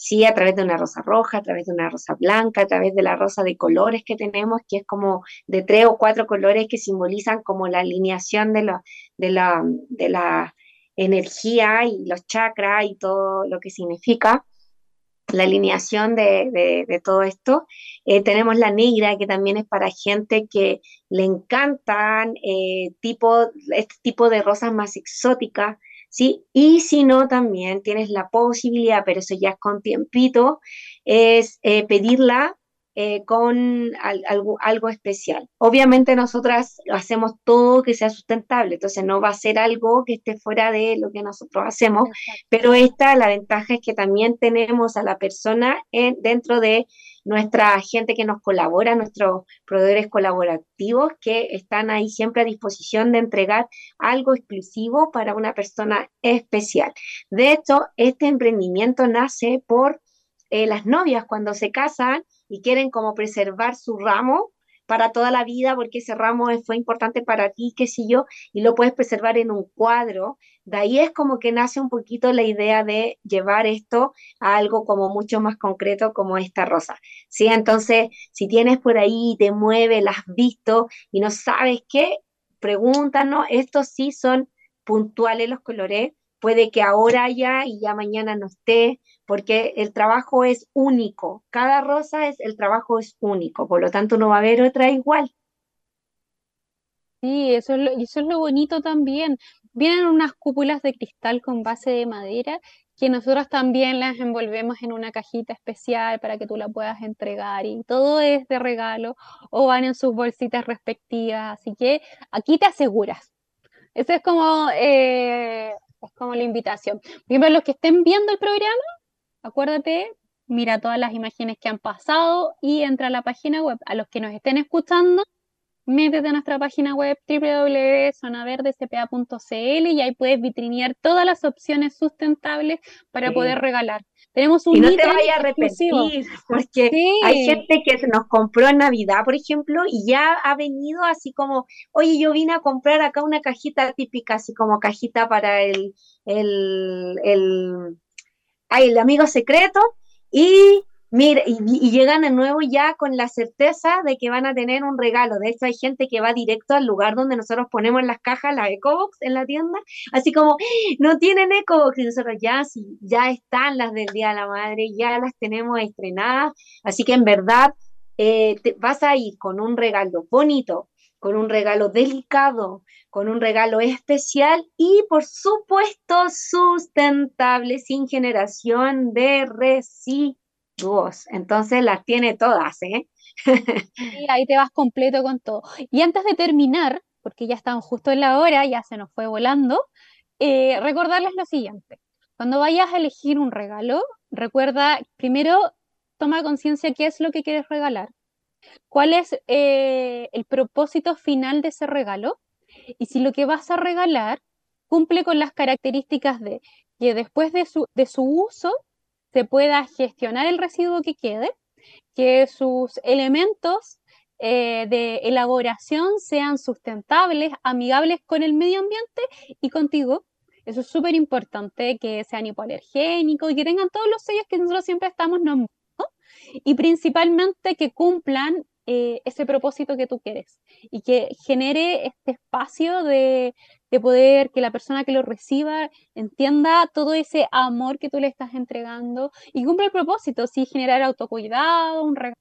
¿sí? A través de una rosa roja, a través de una rosa blanca, a través de la rosa de colores que tenemos, que es como de tres o cuatro colores que simbolizan como la alineación de, de, la, de la energía y los chakras y todo lo que significa la alineación de, todo esto. Eh, tenemos la negra, que también es para gente que le encantan eh, tipo, este tipo de rosas más exóticas, ¿sí? Y si no, también tienes la posibilidad, pero eso ya es con tiempito, es eh, pedirla eh, con algo, algo, especial. Obviamente nosotras hacemos todo que sea sustentable, entonces no va a ser algo que esté fuera de lo que nosotros hacemos, pero esta, la ventaja es que también tenemos a la persona en, dentro de nuestra gente que nos colabora, nuestros proveedores colaborativos que están ahí siempre a disposición de entregar algo exclusivo para una persona especial. De hecho, este emprendimiento nace por eh, las novias cuando se casan y quieren como preservar su ramo para toda la vida porque ese ramo fue importante para ti, qué sé yo, y lo puedes preservar en un cuadro. De ahí es como que nace un poquito la idea de llevar esto a algo como mucho más concreto como esta rosa. ¿Sí? Entonces, si tienes por ahí, te mueve, la has visto y no sabes qué, pregúntanos, estos sí son puntuales los colores, puede que ahora haya y ya mañana no esté, porque el trabajo es único. Cada rosa es, el trabajo es único, por lo tanto no va a haber otra igual. Sí, eso es lo, eso es lo bonito también. Vienen unas cúpulas de cristal con base de madera que nosotros también las envolvemos en una cajita especial para que tú la puedas entregar y todo es de regalo o van en sus bolsitas respectivas. Así que aquí te aseguras. Eso es como eh, es como la invitación. Por los que estén viendo el programa, acuérdate, mira todas las imágenes que han pasado y entra a la página web. A los que nos estén escuchando, métete a nuestra página web www.zonaverdecpa.cl y ahí puedes vitrinear todas las opciones sustentables para poder regalar. Tenemos un y no te vayas a repetir, porque hay gente que nos compró en Navidad, por ejemplo, y ya ha venido así como, oye, yo vine a comprar acá una cajita típica, así como cajita para el, el, el, el amigo secreto, y Mira, y, llegan de nuevo ya con la certeza de que van a tener un regalo. De hecho, hay gente que va directo al lugar donde nosotros ponemos las cajas, las EcoBox en la tienda, así como, no tienen EcoBox, y nosotros ya, sí, ya están las del Día de la Madre, ya las tenemos estrenadas, así que en verdad eh, vas a ir con un regalo bonito, con un regalo delicado, con un regalo especial y por supuesto sustentable, sin generación de residuos entonces las tiene todas, ¿eh? Ahí te vas completo con todo. Y antes de terminar, porque ya estamos justo en la hora, ya se nos fue volando, eh, recordarles lo siguiente. Cuando vayas a elegir un regalo, recuerda primero, toma conciencia qué es lo que quieres regalar, cuál es eh, el propósito final de ese regalo y si lo que vas a regalar cumple con las características de que después de su, de su uso se pueda gestionar el residuo que quede, que sus elementos eh, de elaboración sean sustentables, amigables con el medio ambiente y contigo. Eso es súper importante, que sean hipoalergénicos y que tengan todos los sellos que nosotros siempre estamos nombrando y principalmente que cumplan eh, ese propósito que tú quieres y que genere este espacio de, de, poder que la persona que lo reciba entienda todo ese amor que tú le estás entregando y cumple el propósito, sí, generar autocuidado, un regalo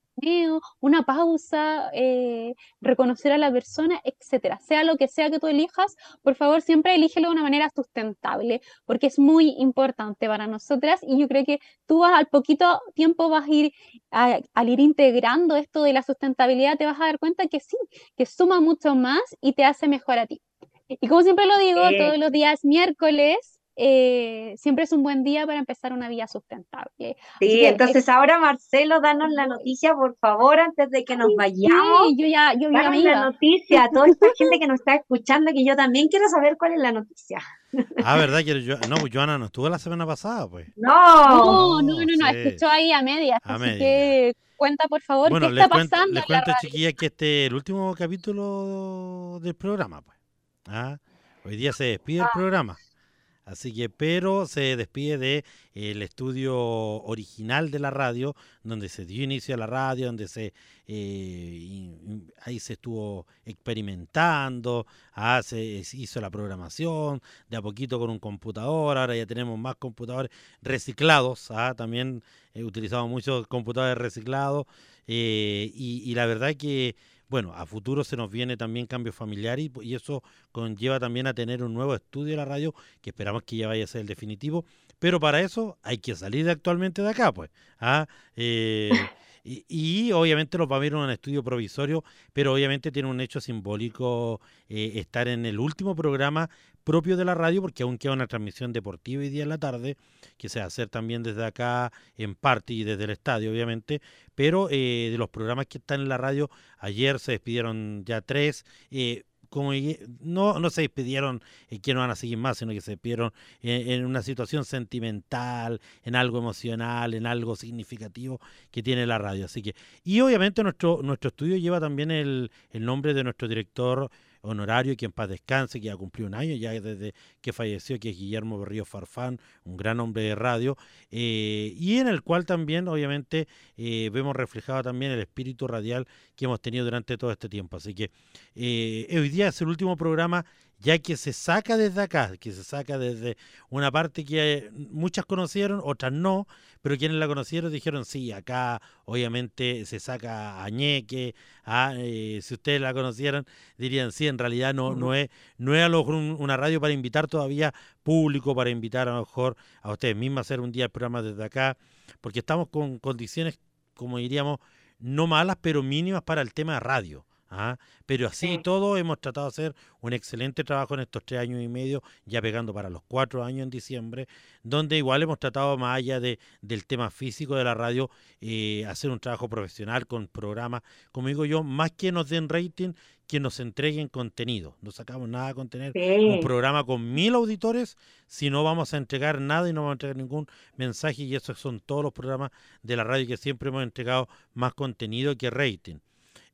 una pausa, eh, reconocer a la persona, etcétera. Sea lo que sea que tú elijas, por favor, siempre elígelo de una manera sustentable, porque es muy importante para nosotras y yo creo que tú vas, al poquito tiempo vas a ir, al ir integrando esto de la sustentabilidad, te vas a dar cuenta que sí, que suma mucho más y te hace mejor a ti. Y como siempre lo digo, todos los días miércoles eh, siempre es un buen día para empezar una vida sustentable. Sí, entonces ahora Marcelo, danos la noticia, por favor, antes de que nos vayamos. Sí, yo ya, yo danos la noticia a toda esta gente que nos está escuchando, que yo también quiero saber cuál es la noticia. Ah, ¿verdad? Que yo, no, pues Joana no estuvo la semana pasada, pues. No, no, no, no, escuchó ahí a medias, así que cuenta, por favor, qué está pasando. Les cuento, chiquillas, que este es el último capítulo del programa, pues. Ah, hoy día se despide el ah. programa. Así que, pero se despide de el estudio original de la radio, donde se dio inicio a la radio, donde se eh, ahí se estuvo experimentando, ah, se hizo la programación, de a poquito con un computador, ahora ya tenemos más computadores reciclados, ah, también he utilizado muchos computadores reciclados, eh, y, y la verdad que bueno, a futuro se nos viene también cambio familiar y, eso conlleva también a tener un nuevo estudio de la radio que esperamos que ya vaya a ser el definitivo. Pero para eso hay que salir actualmente de acá, pues. ¿ah? Eh, y, obviamente nos va a ver un estudio provisorio, pero obviamente tiene un hecho simbólico eh, estar en el último programa propio de la radio, porque aún queda una transmisión deportiva y día en la tarde, que se va a hacer también desde acá en parte y desde el estadio, obviamente, pero eh, de los programas que están en la radio, ayer se despidieron ya tres. Eh, como no, no se despidieron en que no van a seguir más, sino que se despidieron en, una situación sentimental, en algo emocional, en algo significativo que tiene la radio. Así que, y obviamente nuestro, nuestro estudio lleva también el, el nombre de nuestro director honorario, que en paz descanse, que ya cumplió un año ya desde que falleció, que es Guillermo Berrío Farfán, un gran hombre de radio, eh, y en el cual también, obviamente, eh, vemos reflejado también el espíritu radial que hemos tenido durante todo este tiempo. Así que eh, hoy día es el último programa ya que se saca desde acá, que se saca desde una parte que muchas conocieron, otras no, pero quienes la conocieron dijeron, sí, acá obviamente se saca Añeque, ah, eh, si ustedes la conocieran, dirían, sí, en realidad no, no, es, no es a lo mejor una radio para invitar todavía público, para invitar a lo mejor a ustedes mismas a hacer un día el programa desde acá, porque estamos con condiciones, como diríamos, no malas, pero mínimas para el tema de radio. ¿Ah? Pero así todo hemos tratado de hacer un excelente trabajo en estos tres años y medio, ya pegando para los cuatro años en diciembre, donde igual hemos tratado más allá de, del tema físico de la radio, eh, hacer un trabajo profesional con programas, como digo yo, más que nos den rating, que nos entreguen contenido. No sacamos nada con tener un programa con mil auditores si no vamos a entregar nada y no vamos a entregar ningún mensaje y esos son todos los programas de la radio que siempre hemos entregado más contenido que rating.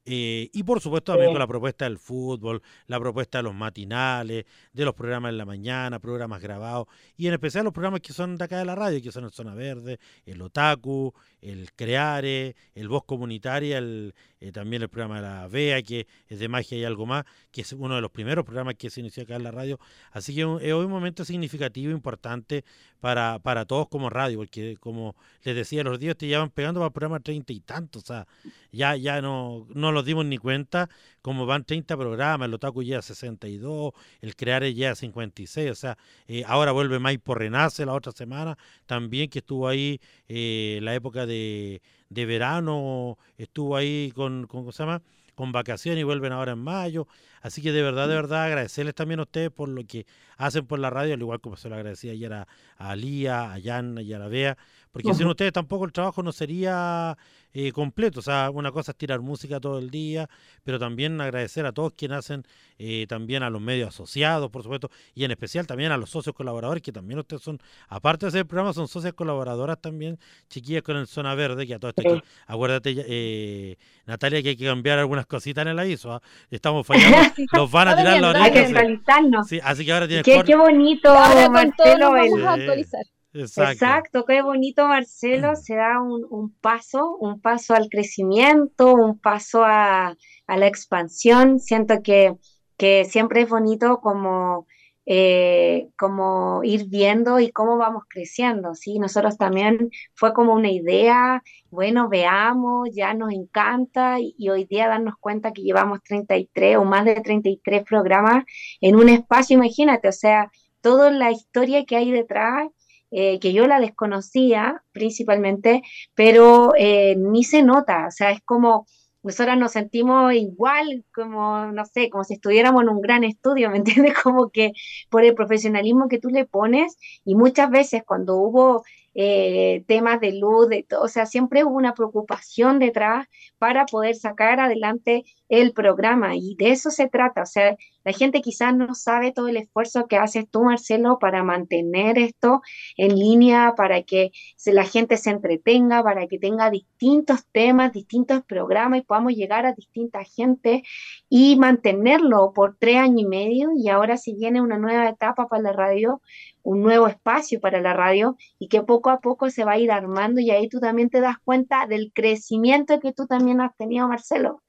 Eh, y por supuesto también con la propuesta del fútbol, la propuesta de los matinales, de los programas en la mañana, programas grabados, y en especial los programas que son de acá de la radio, que son el Zona Verde, el Otaku, el Creare, el Voz Comunitaria, el, eh, también el programa de la VEA, que es de magia y algo más, que es uno de los primeros programas que se inició acá en la radio. Así que es un momento significativo, importante para, para todos como radio, porque como les decía, los días te llevan pegando para el programa treinta y tantos, o sea, ya, ya no, no los dimos ni cuenta, como van 30 programas, el Otaku ya 62, el Creare ya 56, o sea, eh, ahora vuelve Maipo Renace la otra semana, también que estuvo ahí eh, la época de, de verano, estuvo ahí con, con, ¿cómo se llama? Con vacaciones y vuelven ahora en mayo. Así que de verdad, de mm. verdad, agradecerles también a ustedes por lo que hacen por la radio, al igual como se lo agradecía ayer a, a Lía, a Jan y a la Bea, porque sin ustedes tampoco el trabajo no sería eh, completo. O sea, una cosa es tirar música todo el día, pero también agradecer a todos quienes hacen, eh, también a los medios asociados, por supuesto, y en especial también a los socios colaboradores, que también ustedes son, aparte de hacer el programa, son socias colaboradoras también, chiquillas con el Zona Verde, que a todo esto aquí, acuérdate, eh, Natalia, que hay que cambiar algunas cositas en el ISO. ¿ah? Estamos fallando, los van a tirar la oreja. Hay que actualizarnos. Sí, así que ahora tienes qué, qué bonito, Marcelo. Vamos a actualizar. Exacto. qué bonito Marcelo, se da un, paso, un paso al crecimiento, un paso a, la expansión. Siento que, que, siempre es bonito como, eh, como ir viendo y cómo vamos creciendo. ¿sí? Nosotros también fue como una idea, bueno, veamos, ya nos encanta y, y hoy día darnos cuenta que llevamos 33 o más de 33 programas en un espacio, imagínate, o sea, toda la historia que hay detrás eh, que yo la desconocía principalmente, pero eh, ni se nota, o sea, es como nosotras nos sentimos igual, como, no sé, como si estuviéramos en un gran estudio, ¿me entiendes? Como que por el profesionalismo que tú le pones y muchas veces cuando hubo eh, temas de luz, de todo, o sea, siempre hubo una preocupación detrás para poder sacar adelante el programa y de eso se trata, o sea, la gente quizás no sabe todo el esfuerzo que haces tú, Marcelo, para mantener esto en línea, para que la gente se entretenga, para que tenga distintos temas, distintos programas y podamos llegar a distinta gente y mantenerlo por tres años y medio y ahora si viene una nueva etapa para la radio, un nuevo espacio para la radio y que poco a poco se va a ir armando y ahí tú también te das cuenta del crecimiento que tú también has tenido, Marcelo.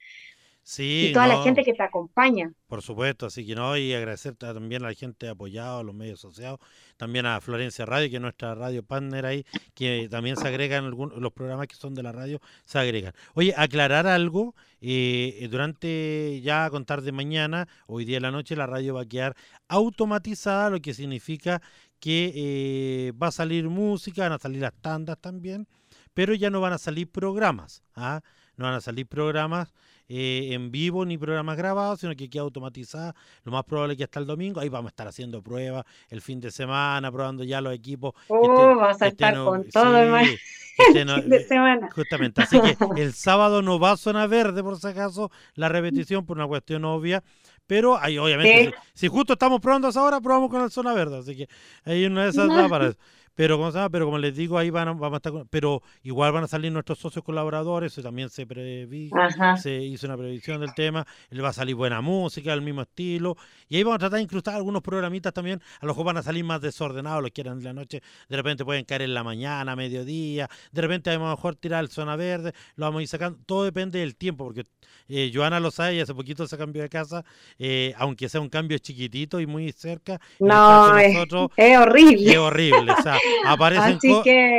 Sí, y toda la gente que te acompaña. Por supuesto, así que no, y agradecer también a la gente apoyada, a los medios asociados, también a Florencia Radio, que es nuestra radio partner ahí, que también se agregan algunos, los programas que son de la radio, se agregan. Oye, aclarar algo, eh, durante ya a contar de mañana, hoy día de la noche, la radio va a quedar automatizada, lo que significa que eh, va a salir música, van a salir las tandas también, pero ya no van a salir programas, ¿ah? no van a salir programas eh, en vivo ni programas grabados, sino que queda automatizada. Lo más probable es que hasta el domingo, ahí vamos a estar haciendo pruebas el fin de semana, probando ya los equipos. Oh, vas a estar con todo el fin de semana. Justamente, así que el sábado no va a zona verde, por si acaso, la repetición por una cuestión obvia. Pero ahí, obviamente, si, justo estamos probando esa hora, probamos con el zona verde. Así que hay una de esas va para eso. Pero, ¿cómo se llama? Pero como les digo, ahí van, vamos a estar, pero igual van a salir nuestros socios colaboradores, también se previ, se hizo una previsión del tema, le va a salir buena música, el mismo estilo, y ahí vamos a tratar de incrustar algunos programitas también, a lo mejor van a salir más desordenados, los que eran de la noche, de repente pueden caer en la mañana, mediodía, de repente a lo mejor tirar el zona verde, lo vamos a ir sacando, todo depende del tiempo, porque eh, Joana lo sabe y hace poquito se cambió de casa, eh, aunque sea un cambio chiquitito y muy cerca. No, es, es horrible. Es horrible, o sea, aparecen,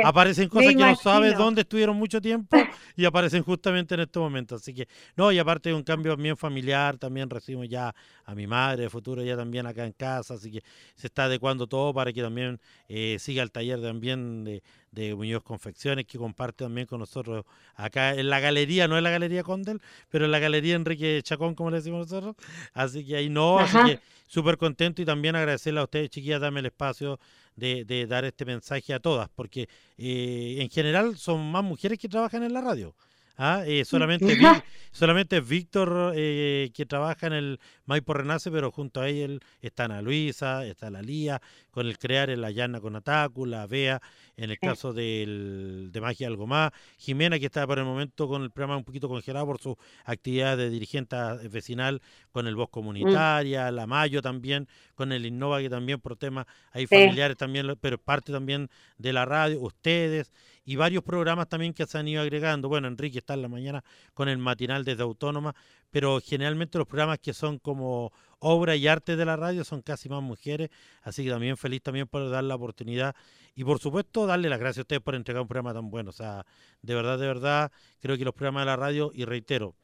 aparecen cosas que no sabes dónde estuvieron mucho tiempo y aparecen justamente en este momento. Así que, no, y aparte de un cambio bien familiar, también recibimos ya a mi madre de futuro ya también acá en casa, así que se está adecuando todo para que también eh, siga el taller también de, de Muñoz Confecciones que comparte también con nosotros acá en la galería, no en la galería Condel, pero en la galería Enrique Chacón, como le decimos nosotros. Así que ahí no, así que súper contento y también agradecerle a ustedes, chiquillas, darme el espacio de, de dar este mensaje a todas, porque eh, en general son más mujeres que trabajan en la radio. ¿Ah? Eh, solamente, solamente Víctor eh, que trabaja en el Maipo Renace, pero junto a él está Ana Luisa, está la Lía, con el Crear en la Llana con Atacu, la Bea, en el caso del, de Magia Algo Más, Jimena que está por el momento con el programa un poquito congelado por su actividad de dirigente vecinal con el Voz Comunitaria, la Mayo también, con el Innova que también por temas hay familiares también, pero parte también de la radio, ustedes y varios programas también que se han ido agregando. Bueno, Enrique en la mañana con el matinal desde Autónoma, pero generalmente los programas que son como obra y arte de la radio son casi más mujeres, así que también feliz también por dar la oportunidad y por supuesto darle las gracias a ustedes por entregar un programa tan bueno. O sea, de verdad, de verdad, creo que los programas de la radio, y reitero,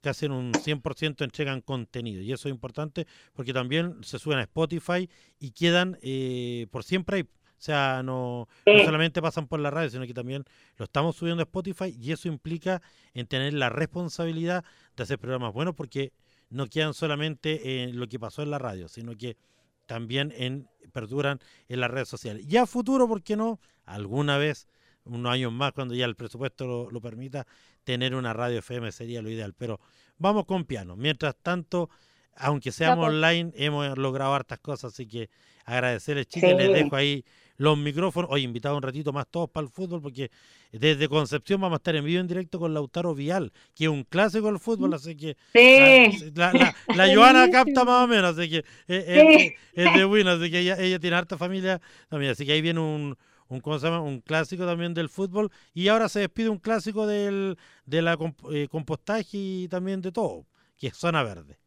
que hacen un 100% entregan contenido. Y eso es importante porque también se suben a Spotify y quedan eh, por siempre ahí. O sea, no, solamente pasan por la radio, sino que también lo estamos subiendo a Spotify y eso implica en tener la responsabilidad de hacer programas buenos porque no quedan solamente en lo que pasó en la radio, sino que también en, perduran en las redes sociales. Y a futuro, ¿por qué no? Alguna vez, unos años más, cuando ya el presupuesto lo, permita, tener una radio FM sería lo ideal. Pero vamos con piano. Mientras tanto, aunque seamos online, hemos logrado hartas cosas, así que agradecerles, chicos, les dejo ahí los micrófonos. Hoy invitado un ratito más todos para el fútbol, porque desde Concepción vamos a estar en vivo en directo con Lautaro Vial, que es un clásico del fútbol, así que la, la, Joana capta más o menos, así que es, de Win, así que ella, ella tiene harta familia también, así que ahí viene un, un, un clásico también del fútbol. Y ahora se despide un clásico del, de la eh, compostaje y también de todo, que es Zona Verde.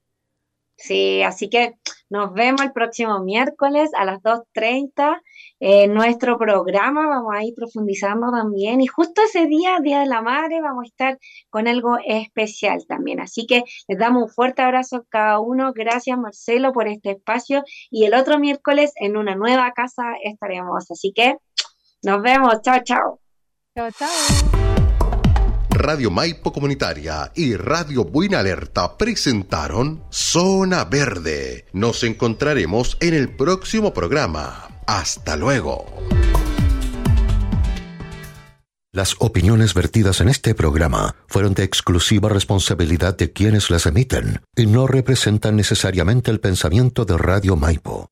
Sí, así que nos vemos el próximo miércoles a las 2.30 en nuestro programa. Vamos a ir profundizando también. Y justo ese día, Día de la Madre, vamos a estar con algo especial también. Así que les damos un fuerte abrazo a cada uno. Gracias, Marcelo, por este espacio. Y el otro miércoles en una nueva casa estaremos. Así que nos vemos. Chao, chao. Chao, chao. Radio Maipo Comunitaria y Radio Buena Alerta presentaron Zona Verde. Nos encontraremos en el próximo programa. Hasta luego. Las opiniones vertidas en este programa fueron de exclusiva responsabilidad de quienes las emiten y no representan necesariamente el pensamiento de Radio Maipo.